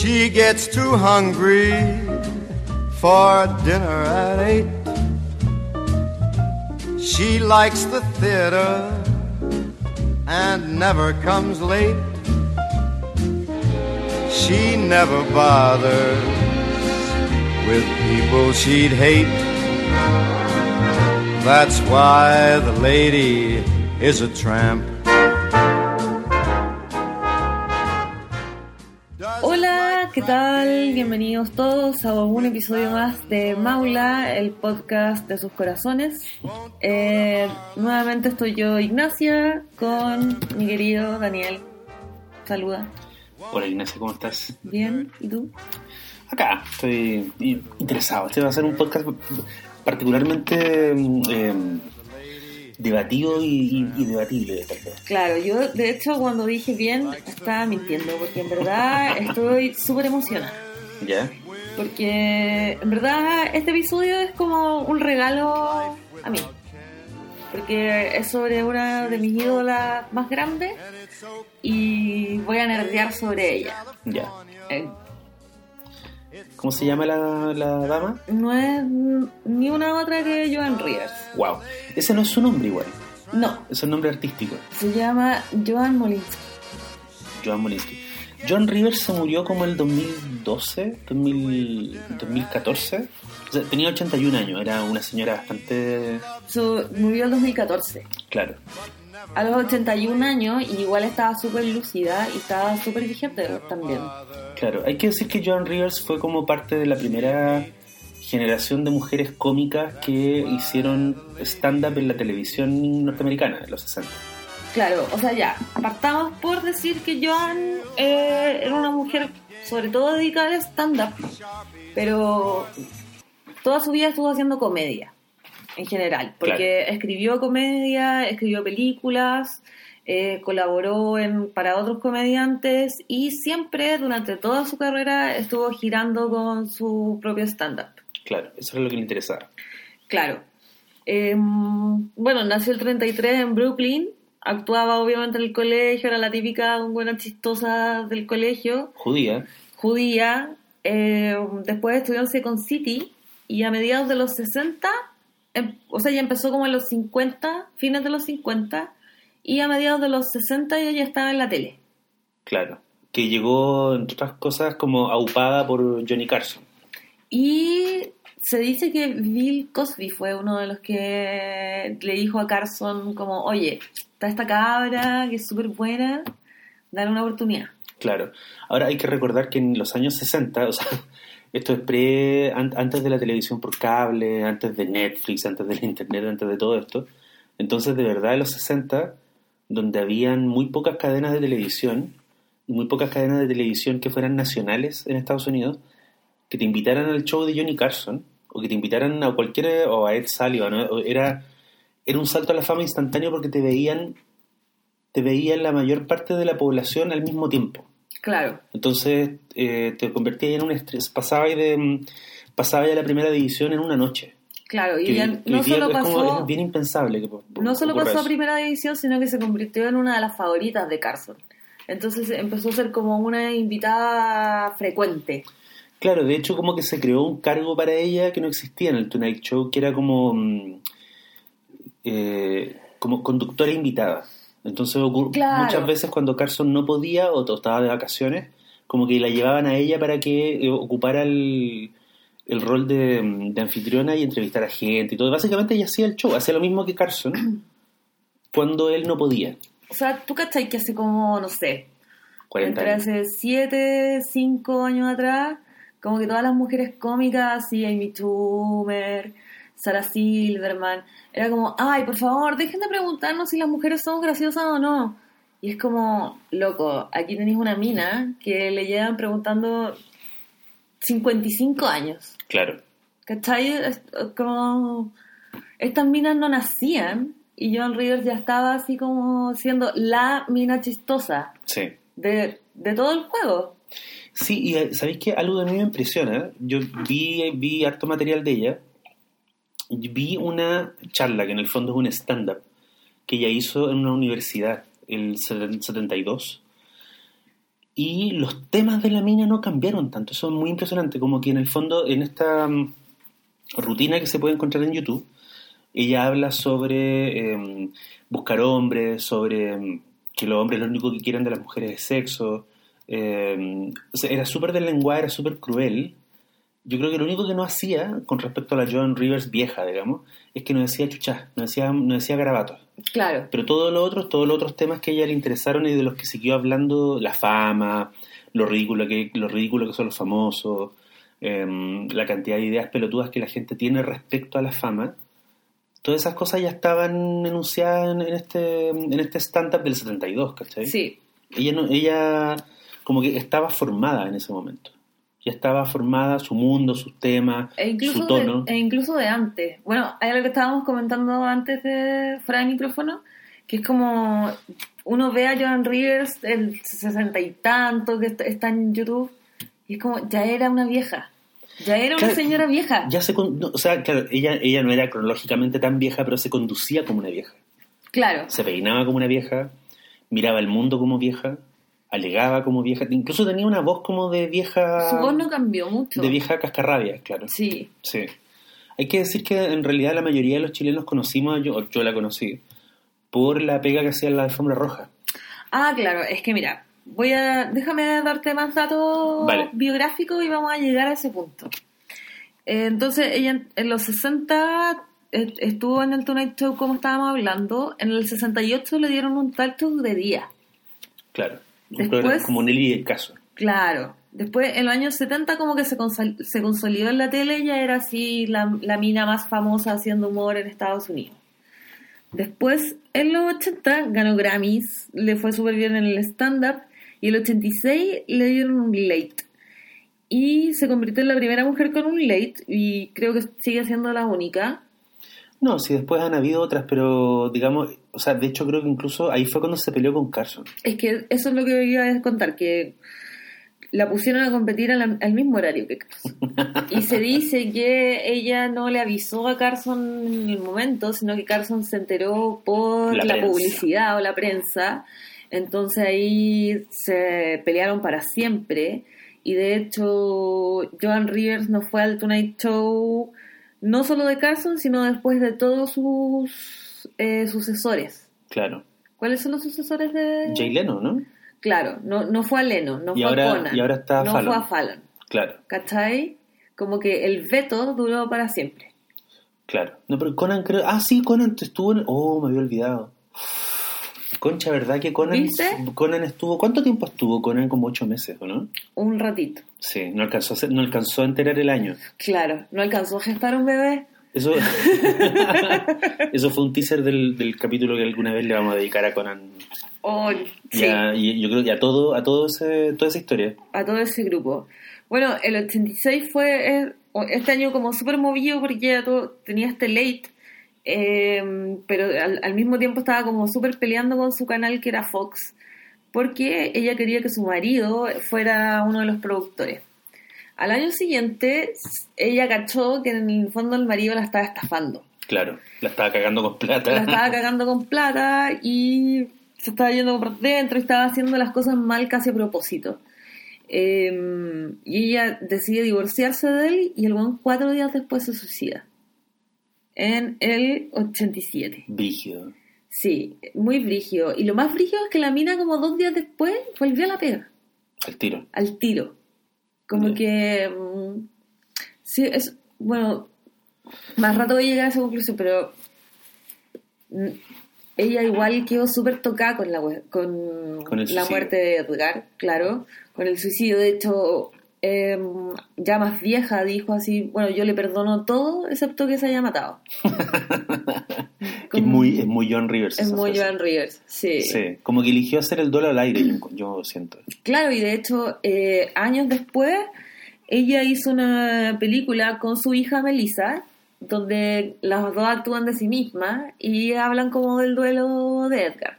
She gets too hungry for dinner at eight. She likes the theater and never comes late. She never bothers with people she'd hate. That's why the lady is a tramp. Bienvenidos todos a un episodio más de Maula, el podcast de sus corazones. Eh, nuevamente estoy yo, Ignacia, con mi querido Daniel. Saluda. Hola Ignacia, ¿cómo estás? Bien, ¿y tú? Acá, estoy interesado. Este va a ser un podcast particularmente eh, debatido y, y, debatible. Tal vez. Claro, yo de hecho cuando dije bien estaba mintiendo, porque en verdad estoy súper emocionada. ¿Ya? Porque en verdad este episodio es como un regalo a mí. Porque es sobre una de mis ídolas más grandes y voy a nerdear sobre ella. Ya. Eh, ¿Cómo se llama la, la dama? no es ni una otra que Joan Rivers. Wow. Ese no es su nombre igual. No, Es un nombre artístico. se llama Joan Molinsky. Joan Molinsky. Joan Rivers se murió como el 2012, 2000, 2014. O sea, tenía 81 años, era una señora bastante... Su- murió el 2014. Claro. A los 81 años y igual estaba súper lúcida y estaba súper vigente también. Claro, hay que decir que Joan Rivers fue como parte de la primera generación de mujeres cómicas que hicieron stand-up en la televisión norteamericana en los 60. Claro, o sea, ya, partamos por decir que Joan eh, era una mujer sobre todo dedicada al stand-up, pero toda su vida estuvo haciendo comedia, en general, porque escribió comedia, escribió películas, eh, colaboró en, para otros comediantes y siempre durante toda su carrera estuvo girando con su propio stand-up. Claro, eso era lo que le interesaba. Claro. Eh, bueno, nació el 33 en Brooklyn. Actuaba obviamente en el colegio, era la típica buena chistosa del colegio, Judía, judía. Eh, después estudió en Second City y a mediados de los 60, em- o sea, ya empezó como en los 50, fines de los 50, y a mediados de los 60 ella ya estaba en la tele. claro, que llegó, entre otras cosas, como aupada por Johnny Carson. Y se dice que Bill Cosby fue uno de los que le dijo a Carson como, oye, está esta cabra que es súper buena, dale una oportunidad. Claro. Ahora hay que recordar que en los años 60, o sea, esto es pre, an- antes de la televisión por cable, antes de Netflix, antes del internet, antes de todo esto. Entonces, de verdad, en los 60, donde habían muy pocas cadenas de televisión, y muy pocas cadenas de televisión que fueran nacionales en Estados Unidos, que te invitaran al show de Johnny Carson, o que te invitaran a cualquier, o a Ed Sullivan, ¿no? Era, era un salto a la fama instantáneo porque te veían, te veían la mayor parte de la población al mismo tiempo. Claro, Entonces eh, te convertías en un estrés. Pasaba de, mm, pasaba ya la primera división en una noche. claro. Y Que- que no solo es, como- pasó, es bien impensable que no solo pasó a primera división, sino que se convirtió en una de las favoritas de Carson. Entonces empezó a ser como una invitada frecuente. Claro, de hecho como que se creó un cargo para ella que no existía en el Tonight Show, que era como, mm, eh, como conductora invitada. Entonces Claro. muchas veces cuando Carson no podía o estaba de vacaciones, como que la llevaban a ella para que eh, ocupara el, el rol de, de anfitriona y entrevistar a gente y todo. Básicamente ella hacía el show, hacía lo mismo que Carson cuando él no podía. O sea, tú cachai que hace como, no sé, 40 entre años. hace 7, 5 años atrás, como que todas las mujeres cómicas, así Amy Schumer, Sarah Silverman, era como, ay, por favor, dejen de preguntarnos si las mujeres somos graciosas o no. Y es como, loco, aquí tenéis una mina que le llevan preguntando 55 años. Claro. ¿Cachai? Es como... Estas minas no nacían y John Rivers ya estaba así como siendo la mina chistosa Sí. de, de todo el juego. Sí, y eh, ¿sabéis qué? Algo de mí me impresiona. Yo vi, vi harto material de ella. Vi una charla, que en el fondo es un stand-up, que ella hizo en una universidad, el 72. Y los temas de la mina no cambiaron tanto, es muy impresionante, como que en el fondo, en esta mm, rutina que se puede encontrar en YouTube, ella habla sobre em, buscar hombres, sobre em, que los hombres lo único que quieren de las mujeres es sexo. sea, era súper del lenguaje, era súper cruel. Yo creo que lo único que no hacía con respecto a la Joan Rivers vieja, digamos, es que no decía chuchá, no decía, no decía garabatos. Claro. Pero todos los otros, todos los otros temas que a ella le interesaron y de los que siguió hablando, la fama, lo ridículo que, lo ridículo que son los famosos, em, la cantidad de ideas pelotudas que la gente tiene respecto a la fama, todas esas cosas ya estaban enunciadas en, en este, en este stand-up del 72, ¿cachai? Sí. Ella, no, ella como que estaba formada en ese momento. Ya estaba formada su mundo, sus temas, E incluso, su tono. de, e incluso de antes. Bueno, hay algo que estábamos comentando antes de fuera de micrófono, que es como uno ve a Joan Rivers el sesenta y tanto que está- en YouTube y es como ya era una vieja, ya era una señora vieja. Ya se no, o sea, claro, ella, ella no era cronológicamente tan vieja, pero se conducía como una vieja. Claro, Se peinaba como una vieja, miraba el mundo como vieja, alegaba como vieja, incluso tenía una voz como de vieja. su voz no cambió mucho. De vieja cascarrabia, claro. Sí, Sí. Hay que decir que en realidad la mayoría de los chilenos conocimos, yo, yo la conocí, por la pega que hacía en la alfombra roja. Ah, claro, es que mira, voy a déjame darte más datos Vale. biográficos y vamos a llegar a ese punto. Eh, entonces, ella en- los 60 eh, estuvo en el Tonight Show como estábamos hablando, en el 68 le dieron un talk show de día. Claro. Después- como Nelly del caso. Claro. Después, en los años 70 como que se, consol- se consolidó en la tele, ya era así la, la mina más famosa haciendo humor en Estados Unidos. Después, en los 80, ganó Grammys, le fue súper bien en el stand-up, y en el 86 le dieron un late. Y se convirtió en la primera mujer con un late, y creo que sigue siendo la única. No, sí, después han habido otras, pero digamos, o sea, de hecho creo que incluso ahí fue cuando se peleó con Carson. Es que eso es lo que iba a contar, que la pusieron a competir al, al mismo horario que Carson. Y se dice que ella no le avisó a Carson en el momento, sino que Carson se enteró por La publicidad o la prensa. Entonces ahí se pelearon para siempre. Y de hecho, Joan Rivers no fue al Tonight Show no solo de Carson, sino después de todos sus eh, sucesores. Claro. ¿Cuáles son los sucesores de...? Jay Leno, ¿no? Claro, no, no fue a Leno, no Y fue ahora- a Conan. y ahora está no Fallon. fue a Fallon. Claro, ¿Cachai? Como que el veto duró para siempre. claro. No, pero Conan creo... Ah, sí, Conan estuvo en... Oh, me había olvidado. Concha, ¿verdad que Conan... ¿Viste? Conan estuvo... ¿Cuánto tiempo estuvo Conan? Como ocho meses, ¿o no? Un ratito. Sí, no alcanzó a, ser- no alcanzó a enterar el año. Claro, no alcanzó a gestar un bebé. Eso, eso fue un teaser del, del capítulo que alguna vez le vamos a dedicar a Conan. Oh, sí, y yo creo que a todo, a todo ese, toda esa historia. a todo ese grupo. Bueno, el 86 fue este año como súper movido porque ya todo, tenía este late, eh, pero al, al mismo tiempo estaba como súper peleando con su canal que era Fox, porque ella quería que su marido fuera uno de los productores. Al año siguiente, ella cachó que en el fondo el marido la estaba estafando. Claro, la estaba cagando con plata. La estaba cagando con plata y se estaba yendo por dentro y estaba haciendo las cosas mal casi a propósito. Eh, y ella decide divorciarse de él y el buen cuatro días después se suicida. En el 87. Brígido. Sí, muy brígido. Y lo más brígido es que la mina como dos días después volvió a la pega, Al tiro. al tiro. Como que... mm, sí, es... Bueno, más rato voy a llegar a esa conclusión, pero... mm, Ella igual quedó súper tocada con la, con, la muerte de Edgar, claro, con el suicidio. De hecho, eh, ya más vieja dijo así, bueno, yo le perdono todo excepto que se haya matado. Es muy, es muy John Rivers. es muy frase. Joan Rivers, sí. Sí, como que eligió hacer el duelo al aire, yo, yo siento. Claro, y de hecho, eh, años después, ella hizo una película con su hija Melissa, donde las dos actúan de sí mismas y hablan como del duelo de Edgar.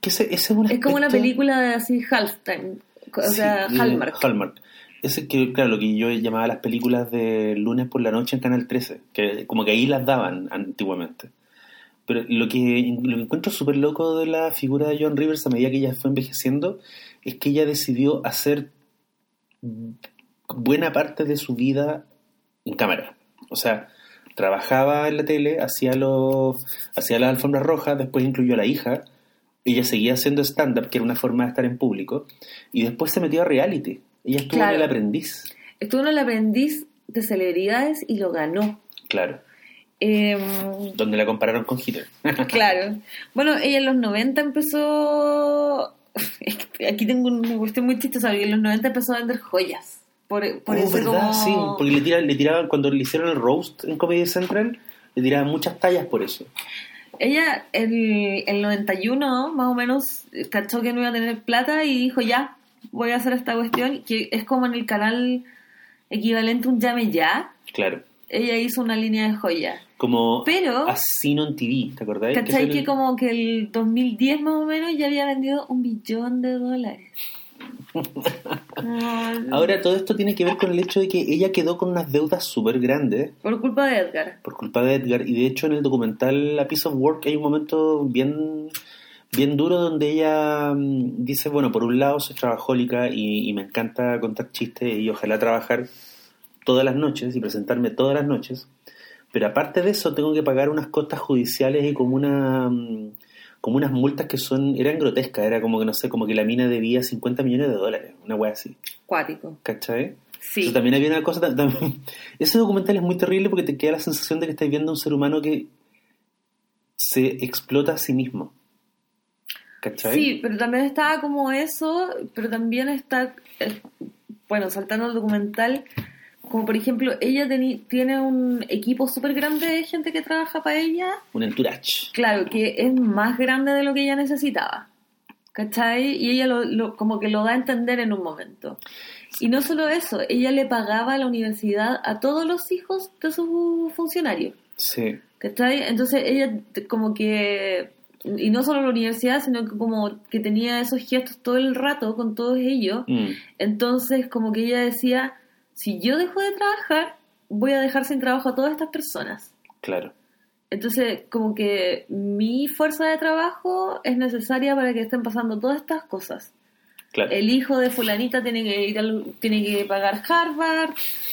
Que ese, ese es, un Es como una película de así Halftime, o Sí, sea, Hallmark. Hallmark. Ese que, claro, lo que yo llamaba las películas de lunes por la noche en Canal 13, que como que ahí las daban antiguamente. Pero lo que, lo que encuentro súper loco de la figura de Joan Rivers a medida que ella fue envejeciendo es que ella decidió hacer buena parte de su vida en cámara. O sea, trabajaba en la tele, hacía, los, hacía las alfombras rojas, después incluyó a la hija, ella seguía haciendo stand-up, que era una forma de estar en público, y después se metió a reality. Ella estuvo Claro. en el aprendiz. Estuvo en el aprendiz de celebridades y lo ganó. Claro. Em, Donde la compararon con Hitler. claro. Bueno, ella en los 90 empezó... Aquí tengo una cuestión muy chistosa, porque en los 90 empezó a vender joyas. Por, por Oh, eso ¿verdad? como... Sí, porque le tiraban, le tiraban, cuando le hicieron el roast en Comedy Central, le tiraban muchas tallas por eso. Ella, el, el 91, más o menos, cachó que no iba a tener plata y dijo, ya, voy a hacer esta cuestión, que es como en el canal equivalente a un llame ya. Claro. Ella hizo una línea de joyas. Como Pero- Asino en TV, ¿te acordás? ¿Cachai? el- Que como que el 2010 más o menos ya había vendido un billón de dólares. Ah, Ahora, todo esto tiene que ver con el hecho de que ella quedó con unas deudas súper grandes por culpa de Edgar. por culpa de Edgar. Y de hecho, en el documental A Piece of Work hay un momento bien, bien duro donde ella mm, dice: Bueno, por un lado soy trabajólica y, y me encanta contar chistes y ojalá trabajar todas las noches y presentarme todas las noches. Pero aparte de eso, tengo que pagar unas costas judiciales y como una. mm, como unas multas que son eran grotescas, era como que no sé, como que la mina debía 50 millones de dólares, una wea así, Cuático. ¿cachai? Sí. Entonces, también había una cosa. tam- tam- Ese documental es muy terrible porque te queda la sensación de que estás viendo a un ser humano que se explota a sí mismo. ¿Cachai? Sí, pero también estaba como eso, pero también está, eh, bueno, saltando el documental, como por ejemplo, ella tiene un equipo súper grande de gente que trabaja para ella, Un entourage. claro, que es más grande de lo que ella necesitaba, ¿cachai? Y ella lo, lo- como que lo da a entender en un momento. Y no solo eso, ella le pagaba a la universidad a todos los hijos de sus funcionarios. Sí. ¿Cachai? Entonces ella como que, y no solo la universidad, sino que como que tenía esos gestos todo el rato con todos ellos. Mm, Entonces como que ella decía, si yo dejo de trabajar, voy a dejar sin trabajo a todas estas personas. claro. Entonces como que mi fuerza de trabajo es necesaria para que estén pasando todas estas cosas. Claro. El hijo de fulanita tiene que ir al- tiene que pagar Harvard,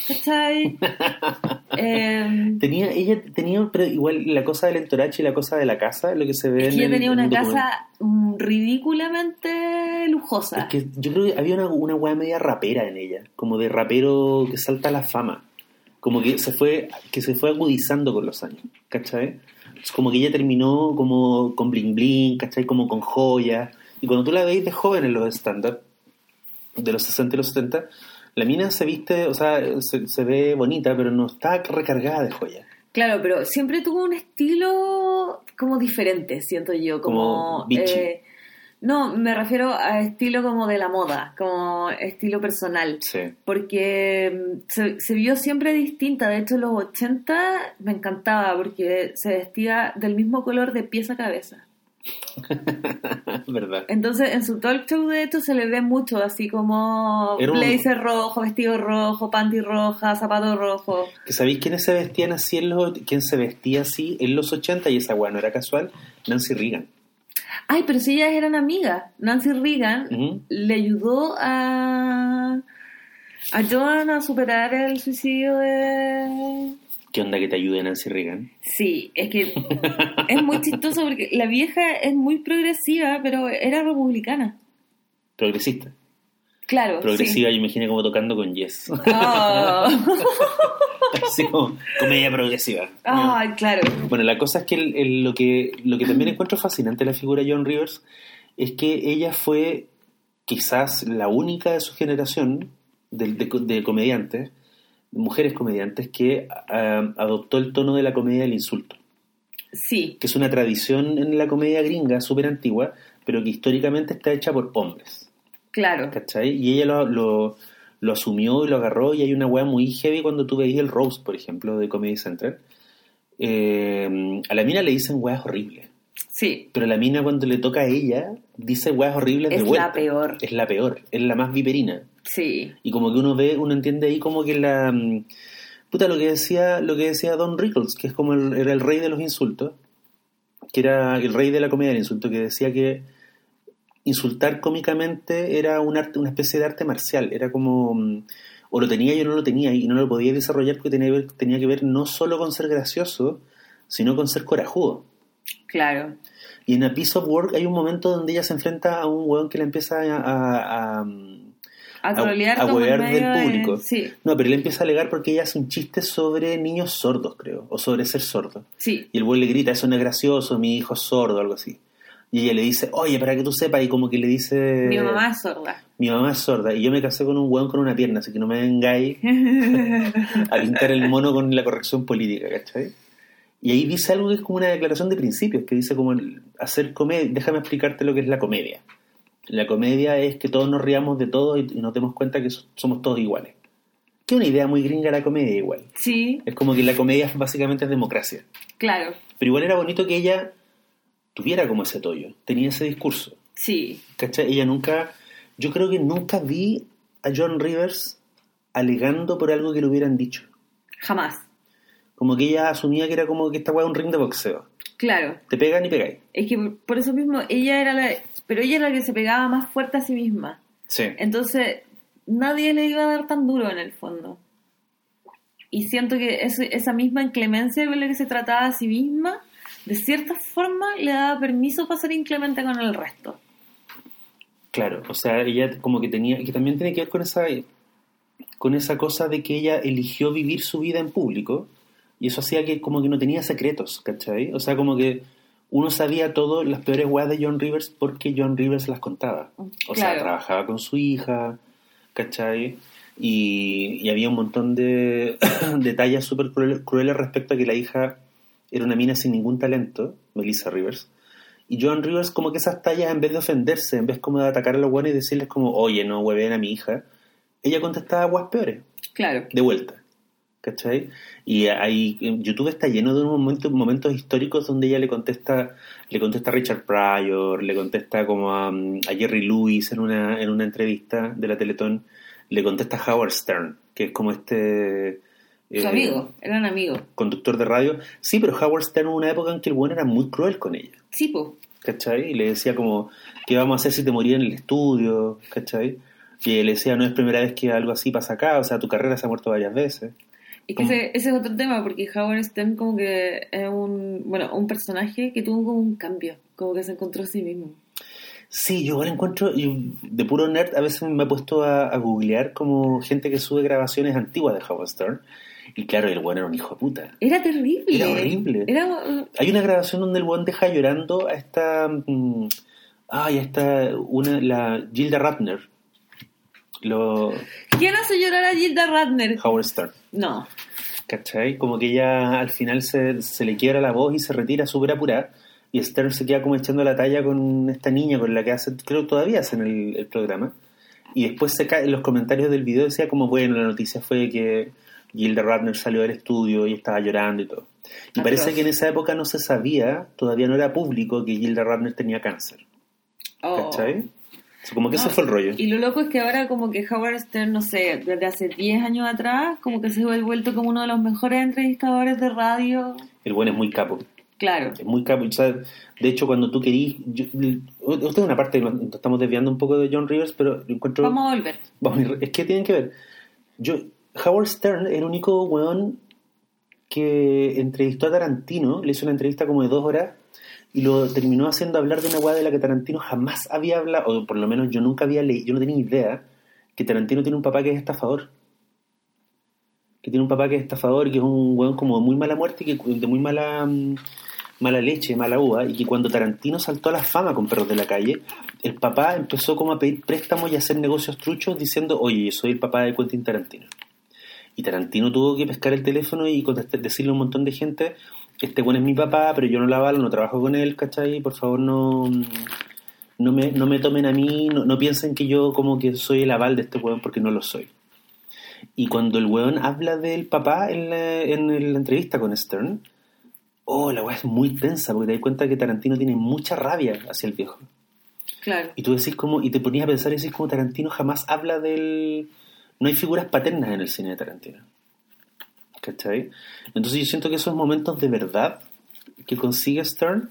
¿cachai? Em, Tenía, ella tenía, pero igual la cosa del entourage y la cosa de la casa, lo que se ve Es en que ella el- tenía en una casa mm, ridículamente lujosa. Es que yo creo que había una, una weá media rapera en ella, como de rapero que salta a la fama. Como que se fue, que se fue agudizando con los años, ¿cachai? Es como que ella terminó como con bling bling, ¿cachai? Como con joyas. Y cuando tú la veis de joven en los stand-up, de los 60 y los 70, la mina se viste, o sea, se, se ve bonita, pero no está recargada de joyas. Claro, pero siempre tuvo un estilo como diferente, siento yo. Como, Como eh, no, me refiero a estilo como de la moda, como estilo personal. Sí. Porque mm, se, se vio siempre distinta. De hecho, en los 80 me encantaba porque se vestía del mismo color de pies a cabeza. ¿Verdad? Entonces, en su talk show, de hecho, se le ve mucho, así como un- blazer rojo, vestido rojo, panty roja, zapato rojo. ¿Que ¿Sabéis quiénes se vestían así en los, quién se vestía así en los 80 y esa weá no era casual? Nancy Reagan. Ay, pero si ellas eran amigas. Nancy Reagan le ayudó a, a Joan a superar el suicidio de... ¿Qué onda que te ayude Nancy Reagan? Sí, es que es muy chistoso porque la vieja es muy progresiva, pero era republicana. Progresista. Claro. Progresiva, yo imagino como tocando con Yes. Sí. Ah. Así como comedia progresiva. Ay, claro. Bueno, la cosa es que el- el- lo que lo que también encuentro fascinante de la figura de John Rivers es que ella fue quizás la única de su generación de, de- de comediantes, mujeres comediantes, que ah, adoptó el tono de la comedia del insulto. Sí, que es una tradición en la comedia gringa súper antigua, pero que históricamente está hecha por hombres, claro. ¿cachai? Y ella lo, lo, lo asumió y lo agarró, y hay una weá muy heavy cuando tú veis el roast, por ejemplo, de Comedy Central. Eh, a la mina le dicen weas horribles, Sí, pero la mina cuando le toca a ella, dice weas horribles Es de vuelta. la peor. Es la peor, es la más viperina. sí. Y como que uno ve, uno entiende ahí como que la... mm, Puta, lo que decía, lo que decía Don Rickles, que es como el, era el rey de los insultos, que era el rey de la comedia del insulto, que decía que insultar cómicamente era un arte, una especie de arte marcial, era como mm, o lo tenía y o no lo tenía y no lo podía desarrollar porque tenía que ver, tenía que ver no solo con ser gracioso, sino con ser corajudo. Claro. Y en A Piece of Work hay un momento donde ella se enfrenta a un hueón que le empieza a, a, a, A huear del de- público. Sí, No, pero él empieza a alegar porque ella hace un chiste sobre niños sordos, creo, o sobre ser sordo. sí. Y el güey le grita, eso no es gracioso, mi hijo es sordo, algo así. Y ella le dice, oye, para que tú sepas, y como que le dice... Mi mamá es sorda. Mi mamá es sorda, y yo me casé con un hueón con una pierna, así que no me vengáis a pintar el mono con la corrección política, ¿cachai? Y ahí dice algo que es como una declaración de principios, que dice como el- hacer comedia, déjame explicarte lo que es la comedia. La comedia es que todos nos riamos de todo y, y nos demos cuenta que so- somos todos iguales. Que una idea muy gringa la comedia igual. Sí, Es como que la comedia básicamente es democracia. claro. Pero igual era bonito que ella tuviera como ese tollo, tenía ese discurso. Sí, ¿Cachai? Ella nunca, yo creo que nunca vi a John Rivers alegando por algo que le hubieran dicho. jamás. Como que ella asumía que era como que esta weá es un ring de boxeo. Claro. Te pegan y pegáis. Es que por- eso mismo ella era la... Pero ella era la que se pegaba más fuerte a sí misma. Sí. Entonces, nadie le iba a dar tan duro en el fondo. Y siento que ese- esa misma inclemencia con la que se trataba a sí misma, de cierta forma le daba permiso para ser inclemente con el resto. Claro, o sea, ella como que tenía, que también tiene que ver con esa, con esa cosa de que ella eligió vivir su vida en público y eso hacía que como que no tenía secretos, ¿cachai? O sea, como que uno sabía todo, las peores weas de John Rivers porque John Rivers las contaba. O sea, Claro. trabajaba con su hija, ¿cachai? Y, y había un montón de detalles súper cruel- crueles respecto a que la hija era una mina sin ningún talento, Melissa Rivers. Y John Rivers como que esas tallas, en vez de ofenderse, en vez como de atacar a los buenos y decirles como, oye, no hueven a mi hija, ella contestaba guas peores, Claro. de vuelta. ¿Cachai? Y en YouTube está lleno de unos momentos, momentos históricos donde ella le contesta, le contesta a Richard Pryor, le contesta como a, a Jerry Lewis en una, en una entrevista de la Teletón, le contesta a Howard Stern, que es como este Su eh, amigo, eran amigos. conductor de radio. Sí, pero Howard Stern hubo una época en que el bueno era muy cruel con ella. Sí, pues. ¿cachai? Y le decía como, ¿qué vamos a hacer si te moría en el estudio? ¿cachai? Y le decía, no es primera vez que algo así pasa acá, o sea, tu carrera se ha muerto varias veces. Es que ese, ese es otro tema, porque Howard Stern como que es un, bueno, un personaje que tuvo como un cambio, como que se encontró a sí mismo. Sí, yo igual encuentro, y de puro nerd, a veces me he puesto a, a googlear como gente que sube grabaciones antiguas de Howard Stern. Y claro, el bueno era un hijo de puta. Era terrible. Era horrible. Era, Hay una grabación donde el buen deja llorando a esta. mm, ay, a esta. Una, la Gilda Ratner. Lo, ¿Quién hace llorar a Gilda Radner? Howard Stern. No. ¿Cachai? Como que ella al final se, se le quiebra la voz y se retira súper apurada. Y Stern se queda como echando la talla con esta niña con la que hace, creo todavía hacen el, el programa. Y después se cae, en los comentarios del video decía como, bueno, la noticia fue que Gilda Radner salió del estudio y estaba llorando y todo. Y Atroz. parece que en esa época no se sabía, todavía no era público que Gilda Radner tenía cáncer. Oh. ¿Cachai? Como que No, ese fue el rollo. Y lo loco es que ahora como que Howard Stern, no sé, desde hace 10 años atrás, como que se ha vuelto como uno de los mejores entrevistadores de radio. El buen es muy capo. Claro. Es muy capo. o sea, de hecho, cuando tú querís. Yo, esto es una parte, estamos desviando un poco de John Rivers, pero lo encuentro. Vamos a volver. Vamos es que tienen que ver. Yo, Howard Stern, el único weón que entrevistó a Tarantino, le hizo una entrevista como de dos horas y lo terminó haciendo hablar de una weá de la que Tarantino jamás había hablado, o por lo menos yo nunca había leído, yo no tenía idea que Tarantino tiene un papá que es estafador. Que tiene un papá que es estafador y que es un weón como de muy mala muerte y que de muy mala mm, mala leche, mala uva, y que cuando Tarantino saltó a la fama con Perros de la Calle, el papá empezó como a pedir préstamos y a hacer negocios truchos diciendo, oye, soy el papá de Quentin Tarantino. Y Tarantino tuvo que pescar el teléfono y contestar, decirle a un montón de gente, este bueno es mi papá, pero yo no la avalo, no trabajo con él, ¿cachai? Por favor no, no, me, no me tomen a mí, no, no piensen que yo como que soy el aval de este weón porque no lo soy. Y cuando el weón habla del papá en la, en la entrevista con Stern, oh, la weá es muy tensa porque te das cuenta que Tarantino tiene mucha rabia hacia el viejo. Claro. Y tú decís como, y te ponías a pensar y decís como Tarantino jamás habla del... No hay figuras paternas en el cine de Tarantino. ¿Cachai? Entonces yo siento que esos momentos de verdad que consigue Stern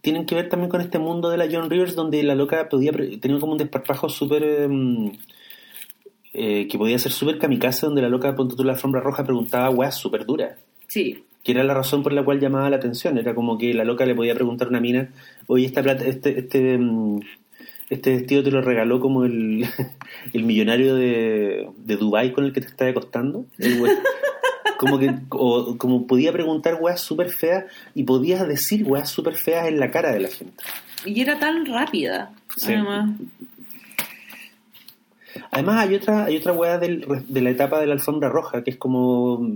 tienen que ver también con este mundo de la John Rivers donde la loca podía tenía como un desparpajo súper em, eh, que podía ser súper kamikaze donde la loca tú la alfombra roja preguntaba weas súper duras. Sí, que era la razón por la cual llamaba la atención. Era como que la loca le podía preguntar a una mina oye esta plata este este mm, este vestido te lo regaló como el, el millonario de, de Dubai con el que te estás acostando El como que o- como podía preguntar weas súper feas y podía decir weas súper feas en la cara de la gente y era tan rápida, Sí. además. Además hay otra, hay otra weá del- de la etapa de la alfombra roja, que es como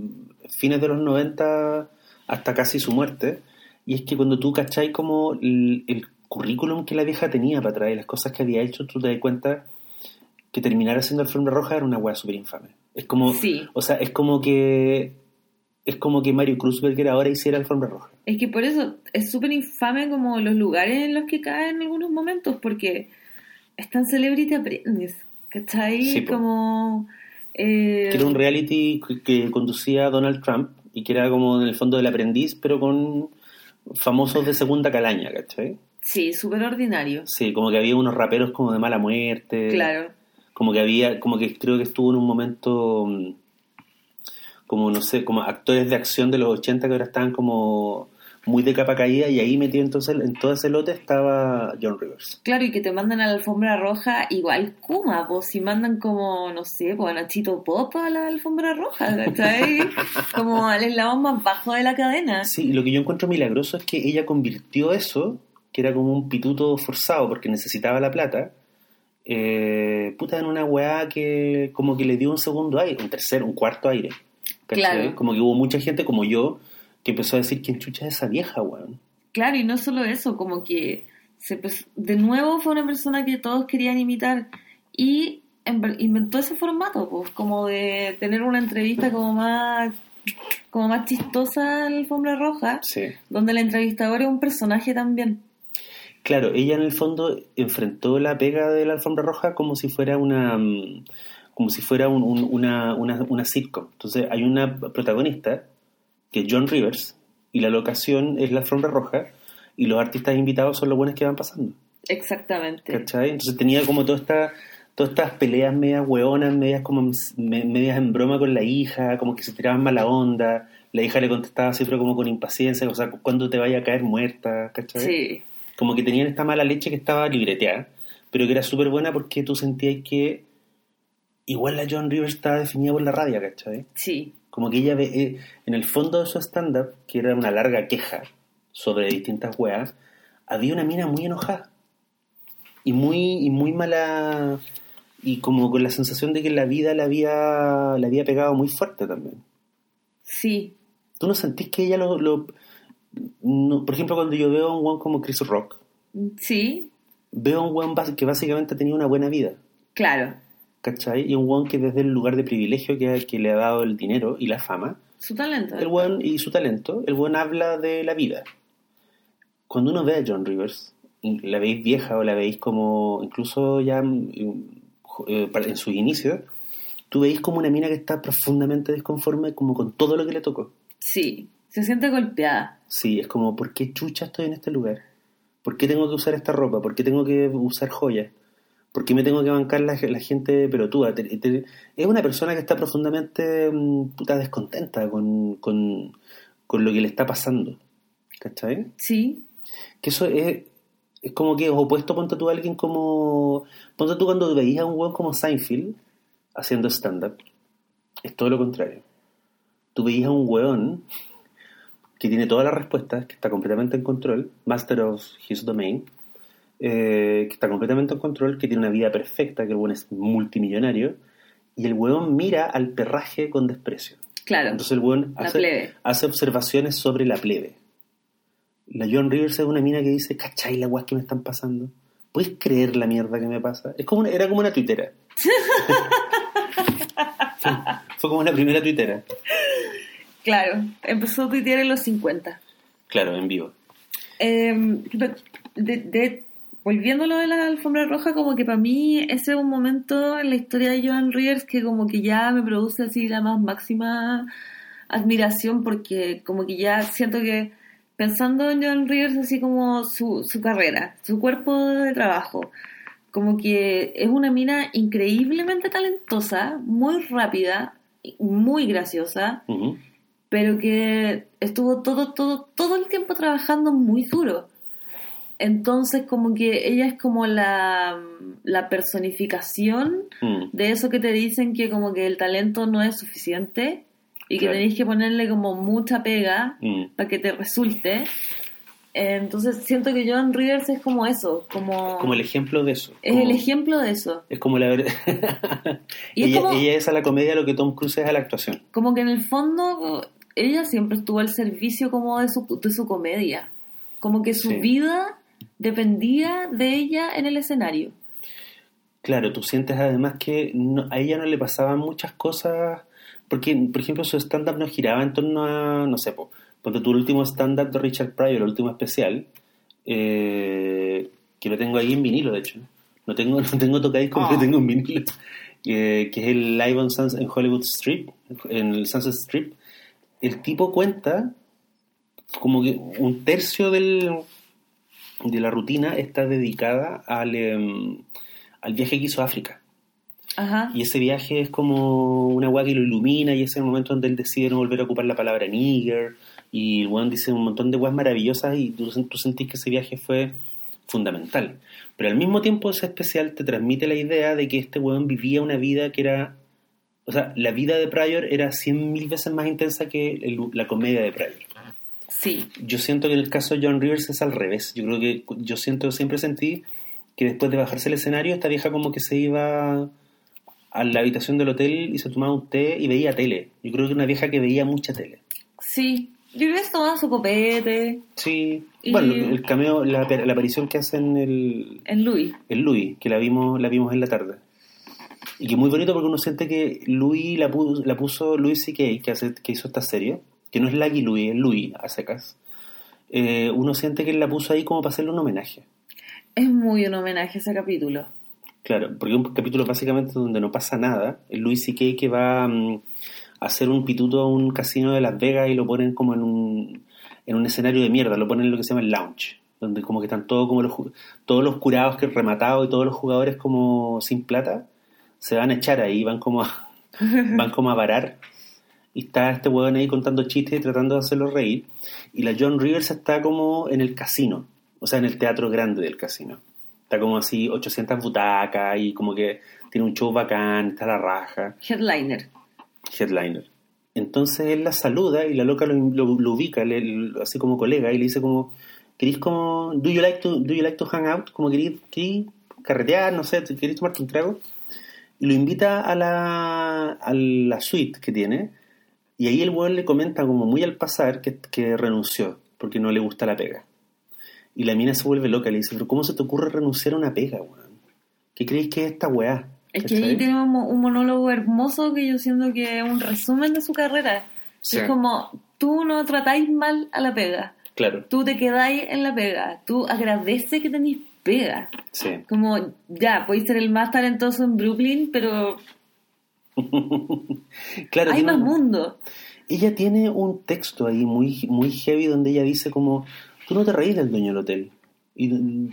fines de los 90 hasta casi su muerte, y es que cuando tú cacháis como el, el currículum que la vieja tenía para traer, las cosas que había hecho, tú te das cuenta que terminar haciendo alfombra roja era una weá súper infame. Es como, Sí. o sea, es como que es como que Mario Cruzberger ahora hiciera alfombra roja. Es que por eso es súper infame como los lugares en los que caen en algunos momentos, porque es tan celebrity aprendes, ¿cachai? Sí, como... eh, Que era un reality que- que conducía Donald Trump y que era como en el fondo del aprendiz, pero con famosos de segunda calaña, ¿cachai? Sí, súper ordinario. Sí, como que había unos raperos como de mala muerte. Claro. Como que había, como que creo que estuvo en un momento, mm, como no sé, como actores de acción de los 80 que ahora estaban como muy de capa caída y ahí metido entonces en todo ese lote estaba John Rivers. Claro, y que te mandan a la alfombra roja igual Kuma, pues si mandan como, no sé, pues a Nachito Pop a la alfombra roja, ¿cachai? como al eslabón más bajo de la cadena. Sí, lo que yo encuentro milagroso es que ella convirtió eso, que era como un pituto forzado porque necesitaba la plata, eh, puta, en una weá que como que le dio un segundo aire, un tercer, un cuarto aire. Claro. Como que hubo mucha gente como yo que empezó a decir, ¿quién chucha es esa vieja, weón? Claro, y no solo eso, como que se de nuevo fue una persona que todos querían imitar y inventó ese formato, pues, como de tener una entrevista como más como más chistosa en la alfombra roja, Sí. donde el entrevistador es un personaje también. Claro, ella en el fondo enfrentó la pega de la alfombra roja como si fuera una mm, como si fuera un- un- una, una, una sitcom. Entonces hay una protagonista que es John Rivers y la locación es la alfombra roja y los artistas invitados son los buenos que van pasando. Exactamente. ¿Cachai? Entonces tenía como toda esta, todas estas peleas medias hueonas, medias como me- medias en broma con la hija, como que se tiraban mala onda, la hija le contestaba siempre como con impaciencia, o sea, ¿cuándo te vaya a caer muerta? ¿Cachai? Sí, como que tenían esta mala leche que estaba libreteada, pero que era súper buena porque tú sentías que igual la John Rivers estaba definida por la rabia, ¿cachai? sí, Como que ella ve, eh, en el fondo de su stand-up, que era una larga queja sobre distintas weas, había una mina muy enojada y muy, y muy mala, y como con la sensación de que la vida la había, la había pegado muy fuerte también. sí, ¿Tú no sentís que ella lo... lo- no- por ejemplo, cuando yo veo a un one como Chris Rock, sí, veo a un bas- que básicamente tenía una buena vida, claro. ¿cachai? Y un weón que desde el lugar de privilegio que, que le ha dado el dinero y la fama, Su talento. el weón y su talento, el habla de la vida. Cuando uno ve a John Rivers, la veis vieja o la veis como, incluso ya mm, eh, en sus inicios, tú veis como una mina que está profundamente desconforme como con todo lo que le tocó. Sí, se siente golpeada. Sí, es como, ¿por qué chucha estoy en este lugar? ¿Por qué tengo que usar esta ropa? ¿Por qué tengo que usar joyas? ¿Por qué me tengo que bancar la, la gente pelotuda? Te- te- Es una persona que está profundamente mm, puta descontenta con, con, con lo que le está pasando. ¿Cachai? Sí, Que eso es, es como que opuesto, ponte tú a alguien como... Ponte tú cuando veías a un weón como Seinfeld haciendo stand-up. Es todo lo contrario. Tú veías a un weón que tiene todas las respuestas, que está completamente en control, master of his domain, eh, que está completamente en control, que tiene una vida perfecta, que el weón es multimillonario, y el weón mira al perraje con desprecio. claro. Entonces el weón hace, observaciones sobre la plebe. La John Rivers es una mina que dice, ¿cachai la weá que me están pasando? ¿Puedes creer la mierda que me pasa? Es como una- era como una tuitera. fue, fue como la primera tuitera. Claro, empezó a tuitear en los 50. Claro, en vivo. Eh, de, de- volviendo a lo de la alfombra roja, como que para mí ese es un momento en la historia de Joan Rivers que como que ya me produce así la más máxima admiración porque como que ya siento que pensando en John Rivers así como su, su carrera, su cuerpo de trabajo, como que es una mina increíblemente talentosa, muy rápida, muy graciosa, Ujú. Pero que estuvo todo, todo, todo el tiempo trabajando muy duro. Entonces, como que ella es como la, la personificación Mm. de eso que te dicen que como que el talento no es suficiente y que tenéis que ponerle como mucha pega Mm. para que te resulte. Entonces siento que John Rivers es como eso, como, Como el ejemplo de eso. es Como- el ejemplo de eso. Es como la verdad. Y es ella, como- ella es a la comedia lo que Tom Cruise es a la actuación. Como que en el fondo ella siempre estuvo al servicio como de su, de su comedia. Como que su Sí. vida dependía de ella en el escenario. Claro, tú sientes además que no- a ella no le pasaban muchas cosas, porque, por ejemplo, su stand-up no giraba en torno a, no sé, po, ponte tu último stand-up de Richard Pryor, el último especial, eh, que lo tengo ahí en vinilo, de hecho. No tengo, no tengo tocadiscos, Ah. pero tengo en vinilo. eh, que es el Live on Suns en Hollywood Strip, en el Sunset Strip. El tipo cuenta como que un tercio del, de la rutina está dedicada al, em, al viaje que hizo a África. Ajá. Y ese viaje es como una weá que lo ilumina y es el momento donde él decide no volver a ocupar la palabra nigger y el weón dice un montón de weas maravillosas y tú, tú sentís que ese viaje fue fundamental. Pero al mismo tiempo ese especial te transmite la idea de que este weón vivía una vida que era... O sea, la vida de Pryor era cien mil veces más intensa que el- la comedia de Pryor. Sí. Yo siento que en el caso de John Rivers es al revés. Yo creo que yo siento, siempre sentí que después de bajarse el escenario, esta vieja como que se iba a la habitación del hotel y se tomaba un té y veía tele. Yo creo que una vieja que veía mucha tele. Sí. Yo creo que tomaba su copete Sí. Y- Bueno, el cameo, la, la aparición que hace en el, en Louis. el Louis, que la vimos, la vimos en la tarde. Y que muy bonito porque uno siente que Louis la puso, la puso Louis C.K., que, hace, que hizo esta serie, que no es Lucky Louis, es Louis a secas. Eh, uno siente que él la puso ahí como para hacerle un homenaje. Es muy un homenaje ese capítulo. Claro, porque es un capítulo básicamente donde no pasa nada. Louis C.K. que va mm, a hacer un pituto a un casino de Las Vegas y lo ponen como en un, en un escenario de mierda, lo ponen en lo que se llama el lounge, donde como que están todos como los, todos los curados que rematados y todos los jugadores como sin plata se van a echar ahí, van como a, van como a varar. Y está este huevón ahí contando chistes y tratando de hacerlo reír. Y la John Rivers está como en el casino, o sea, en el teatro grande del casino. Está como así 800 butacas y como que tiene un show bacán, está la raja, Headliner. headliner. Entonces él la saluda y la loca lo, lo- lo ubica, le- así como colega, y le dice como, ¿queréis como, do you like to, do you like to hang out? Como queréis, queréis carretear, no sé, queréis tomarte un trago? Y lo invita a la, a la suite que tiene, y ahí el weón le comenta como muy al pasar que, que renunció, porque no le gusta la pega. Y la mina se vuelve loca, le dice, pero ¿cómo se te ocurre renunciar a una pega, weón? ¿Qué creéis que es esta weá? Es que ahí tiene un, mo- un monólogo hermoso que yo siento que es un resumen de su carrera. Sí. Es como, tú no tratáis mal a la pega. Claro, Tú te quedáis en la pega. Tú agradeces que tenéis pega. sí. Como, ya, podéis ser el más talentoso en Brooklyn, pero claro, hay más un- mundo. Ella tiene un texto ahí muy, muy heavy donde ella dice como, tú no te reís del dueño del hotel. Y,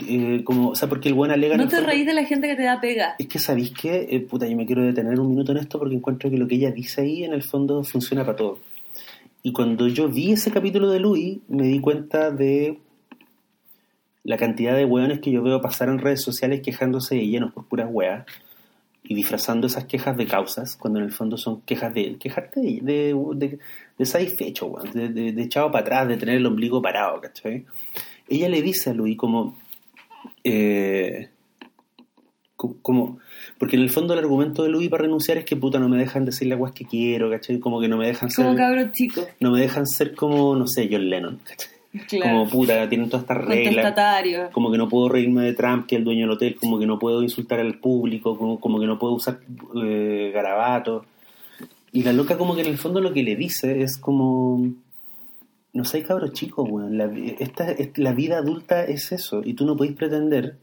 eh, como, o sea, porque el buen alega... No te reís de la gente que te da pega. Es que sabéis que, eh, puta, yo me quiero detener un minuto en esto porque encuentro que lo que ella dice ahí en el fondo funciona para todo. Y cuando yo vi ese capítulo de Louis, me di cuenta de la cantidad de hueones que yo veo pasar en redes sociales quejándose de llenos por puras hueas y disfrazando esas quejas de causas, cuando en el fondo son quejas de quejarte de, de, de, de satisfecho, weón, de, de, de echado para atrás, de tener el ombligo parado, ¿cachai? Ella le dice a Louis como... Eh, co- como porque en el fondo el argumento de Louis para renunciar es que puta no me dejan decir las guas que quiero, ¿cachai? Como que no me dejan ser Como cabros chicos. no me dejan ser como, no sé, John Lennon, ¿cachai? Claro. Como puta, tienen todas estas reglas, como que no puedo reírme de Trump, que es el dueño del hotel, como que no puedo insultar al público, como, como que no puedo usar eh, garabatos. Y la loca como que en el fondo lo que le dice es como, no sé, cabros chicos, weón, la, esta, es- la vida adulta es eso, y tú no podés pretender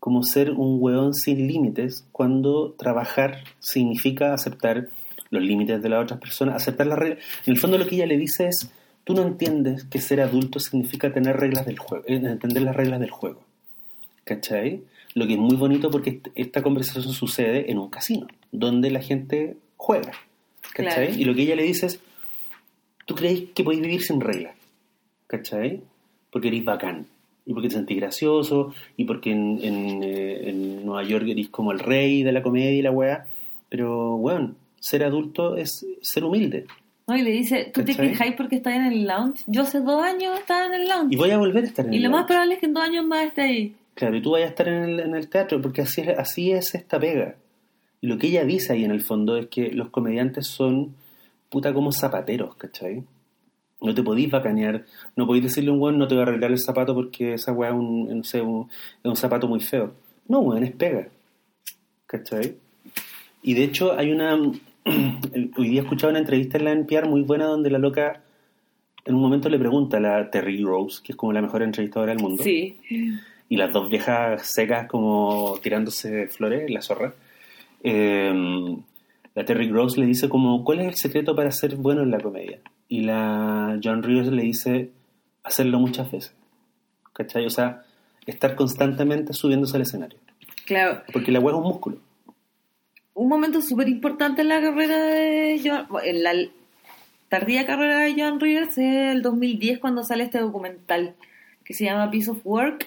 como ser un weón sin límites cuando trabajar significa aceptar los límites de las otras personas, aceptar las reglas. En el fondo lo que ella le dice es, tú no entiendes que ser adulto significa tener reglas del juego, eh, entender las reglas del juego. ¿Cachai? Lo que es muy bonito porque est- esta conversación sucede en un casino, donde la gente juega. ¿Cachai? Claro. Y lo que ella le dice es, tú crees que podéis vivir sin reglas. ¿Cachai? Porque eres bacán. Y porque te sentís gracioso, y porque en, en, eh, en Nueva York eres como el rey de la comedia y la weá. Pero, weón, ser adulto es ser humilde. ¿No? Y le dice, ¿tú te quejáis porque estás en el lounge? Yo hace dos años estaba en el lounge. Y voy a volver a estar en Y el lo más probable es que en dos años más esté ahí. Claro, y tú vayas a estar en el, en el teatro, porque así es, así es esta pega. Y lo que ella dice ahí en el fondo es que los comediantes son puta como zapateros, ¿cachai? No te podís bacanear, no podéis decirle a un weón no te voy a arreglar el zapato porque esa weá es un, no sé, un- es un zapato muy feo. No, weón, es pega. ¿Cachai? Y de hecho hay una... Hoy día he escuchado una entrevista en la NPR muy buena donde la loca en un momento le pregunta a la Terry Rose, que es como la mejor entrevistadora del mundo Sí. y las dos viejas secas como tirándose flores, la zorra. Eh, la Terry Gross le dice como, ¿cuál es el secreto para ser bueno en la comedia? Y la John Rivers le dice, hacerlo muchas veces. ¿Cachai? O sea, estar constantemente subiéndose al escenario. Claro. Porque la web es un músculo. Un momento súper importante en la carrera de John, en la tardía carrera de John Rivers es el 2010 cuando sale este documental que se llama Piece of Work,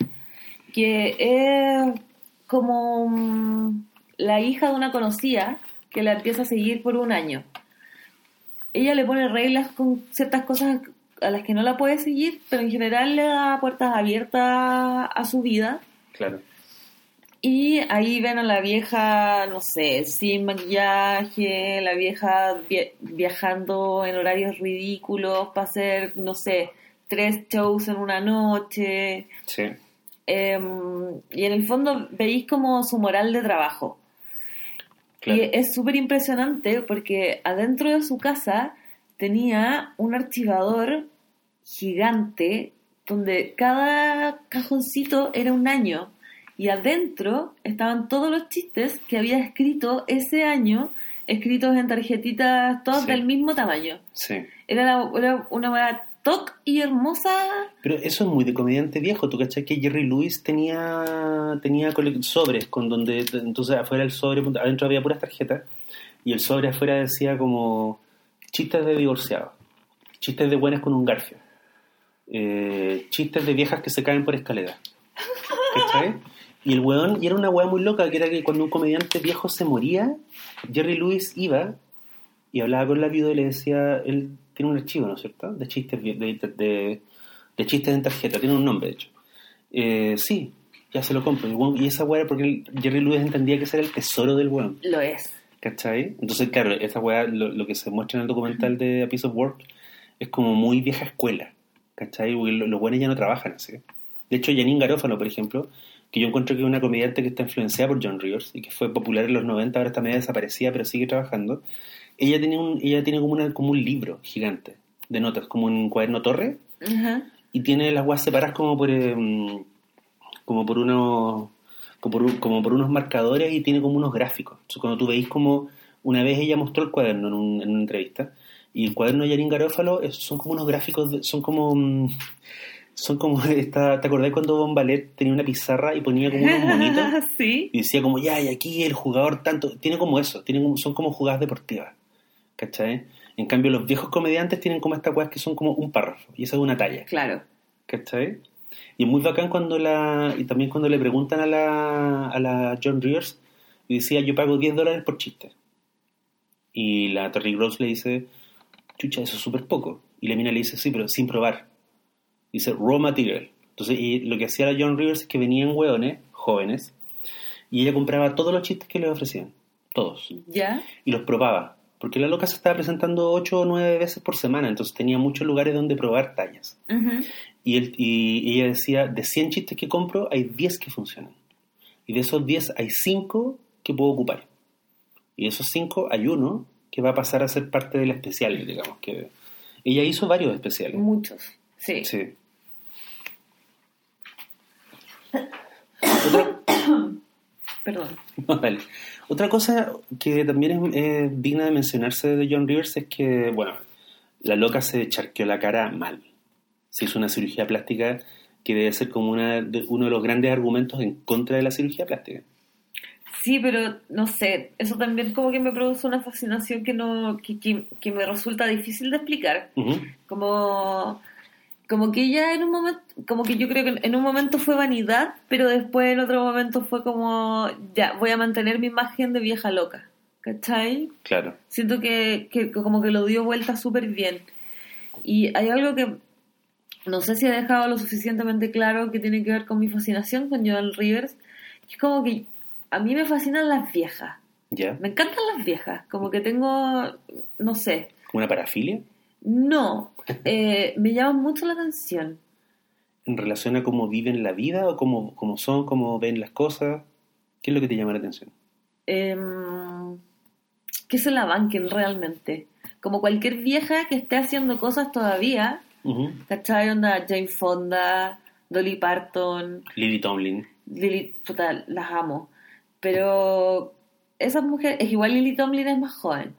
que es como mm, la hija de una conocida que la empieza a seguir por un año. Ella le pone reglas con ciertas cosas a las que no la puede seguir, pero en general le da puertas abiertas a su vida. Claro. Y ahí ven a la vieja, no sé, sin maquillaje, la vieja via- viajando en horarios ridículos para hacer, no sé, tres shows en una noche. Sí. Em, y en el fondo veis como su moral de trabajo. Claro. Y es súper impresionante porque adentro de su casa tenía un archivador gigante donde cada cajoncito era un año y adentro estaban todos los chistes que había escrito ese año, escritos en tarjetitas todas Sí. del mismo tamaño. Sí. Era, la- era una weá toc y hermosa. Pero eso es muy de comediante viejo. ¿Tú cachai que Jerry Lewis tenía, tenía sobres con donde, entonces afuera el sobre, adentro había puras tarjetas y el sobre afuera decía como chistes de divorciados, chistes de buenas con un garfio, eh, chistes de viejas que se caen por escalera. ¿Cachai? Y el weón, y era una weá muy loca, que era que cuando un comediante viejo se moría, Jerry Lewis iba y hablaba con la viuda y le decía, él tiene un archivo, ¿no es cierto?, de chistes, de, de, de- chistes en tarjeta, tiene un nombre, de hecho. Eh, sí, ya se lo compro. Y, esa weá era porque Jerry Lewis entendía que ese era el tesoro del weón, Lo es. ¿cachai? Entonces, claro, esa weá, lo, lo que se muestra en el documental de A Piece of Work, es como muy vieja escuela, ¿cachai? Porque lo- los buenos ya no trabajan así. De hecho, Janine Garófalo, por ejemplo, que yo encuentro que es una comediante que está influenciada por John Rivers y que fue popular en los 90, ahora está medio desaparecida, pero sigue trabajando. Ella tiene, un, ella tiene como, una, como un libro gigante de notas, como un cuaderno torre, y tiene las guas separadas como por eh, como por unos como por, como por unos marcadores y tiene como unos gráficos. Entonces, cuando tú veis como una vez ella mostró el cuaderno en, un- en una entrevista y el cuaderno de Yarin Garófalo son como unos gráficos, de- son como mm, son como esta, ¿te acordás cuando Bon Ballet tenía una pizarra y ponía como unos monitos? sí. Y decía como, ya, y aquí el jugador tanto... Tiene como eso, tienen como- son como jugadas deportivas, ¿cachai? En cambio, los viejos comediantes tienen como estas cosas que son como un párrafo, y esa es una talla, Claro. ¿cachai? Y es muy bacán cuando la... Y también cuando le preguntan a la, a la John Rivers, y decía, yo pago 10 dólares por chiste. Y la Terry Gross le dice, chucha, eso es súper poco. Y la mina le dice, sí, pero sin probar. Dice, raw material. Entonces, y lo que hacía la John Rivers es que venían hueones, jóvenes, y ella compraba todos los chistes que le ofrecían. Todos. ¿Ya? Y los probaba. Porque la loca se estaba presentando 8 o 9 veces por semana, entonces tenía muchos lugares donde probar tallas. Ujú. Y, él, y ella decía, de 100 chistes que compro, hay 10 que funcionan. Y de esos 10 hay 5 que puedo ocupar. Y de esos 5 hay uno que va a pasar a ser parte del especial, digamos. que Ella hizo varios especiales. Muchos. Sí. Sí. Otra, Perdón. Otra cosa que también es eh, digna de mencionarse de John Rivers es que, bueno, la loca se charqueó la cara mal. Se hizo una cirugía plástica que debe ser como una de- uno de los grandes argumentos en contra de la cirugía plástica. Sí, pero no sé, eso también como que me produce una fascinación que no que, que, que me resulta difícil de explicar. Ujú. Como como que ella en un momento, como que yo creo que en un momento fue vanidad, pero después en otro momento fue como, ya, voy a mantener mi imagen de vieja loca. ¿Cachai? Claro. Siento que, que como que lo dio vuelta súper bien. Y hay algo que no sé si he dejado lo suficientemente claro que tiene que ver con mi fascinación con Joan Rivers. que Es como que a mí me fascinan las viejas. ¿Ya? Me encantan las viejas. Como que tengo, no sé, ¿Como una parafilia? No, eh, me llaman mucho la atención. ¿En relación a cómo viven la vida o cómo, cómo son, cómo ven las cosas? ¿Qué es lo que te llama la atención? Em, que se la banquen realmente. Como cualquier vieja que esté haciendo cosas todavía, Ujú. ¿cachai? Onda Jane Fonda, Dolly Parton, Lily Tomlin. Lily, puta, las amo. Pero esas mujeres, es igual Lily Tomlin es más joven.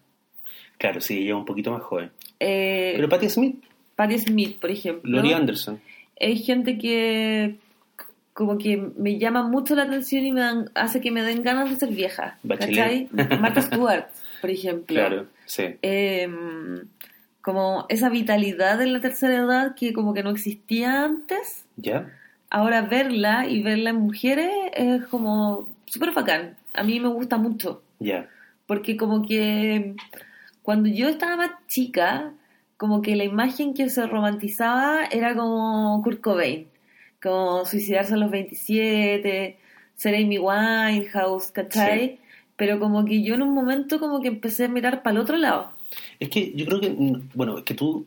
Claro, sí, ella es un poquito más joven. Eh, Pero Patti Smith, Patti Smith, por ejemplo. Lori Anderson. es gente que como que me llama mucho la atención y me dan, hace que me den ganas de ser vieja. ¿Cachai? Bachelet. Martha Stewart, por ejemplo. Claro, sí. Em, como esa vitalidad en la tercera edad que como que no existía antes, ¿Ya? ahora verla y verla en mujeres es como súper bacán. A mí me gusta mucho, Ya. porque como que cuando yo estaba más chica, como que la imagen que se romantizaba era como Kurt Cobain, como suicidarse a los 27, ser Amy Winehouse, ¿cachai? Sí. Pero como que yo en un momento como que empecé a mirar para el otro lado. Es que yo creo que, mm, bueno, es que tú,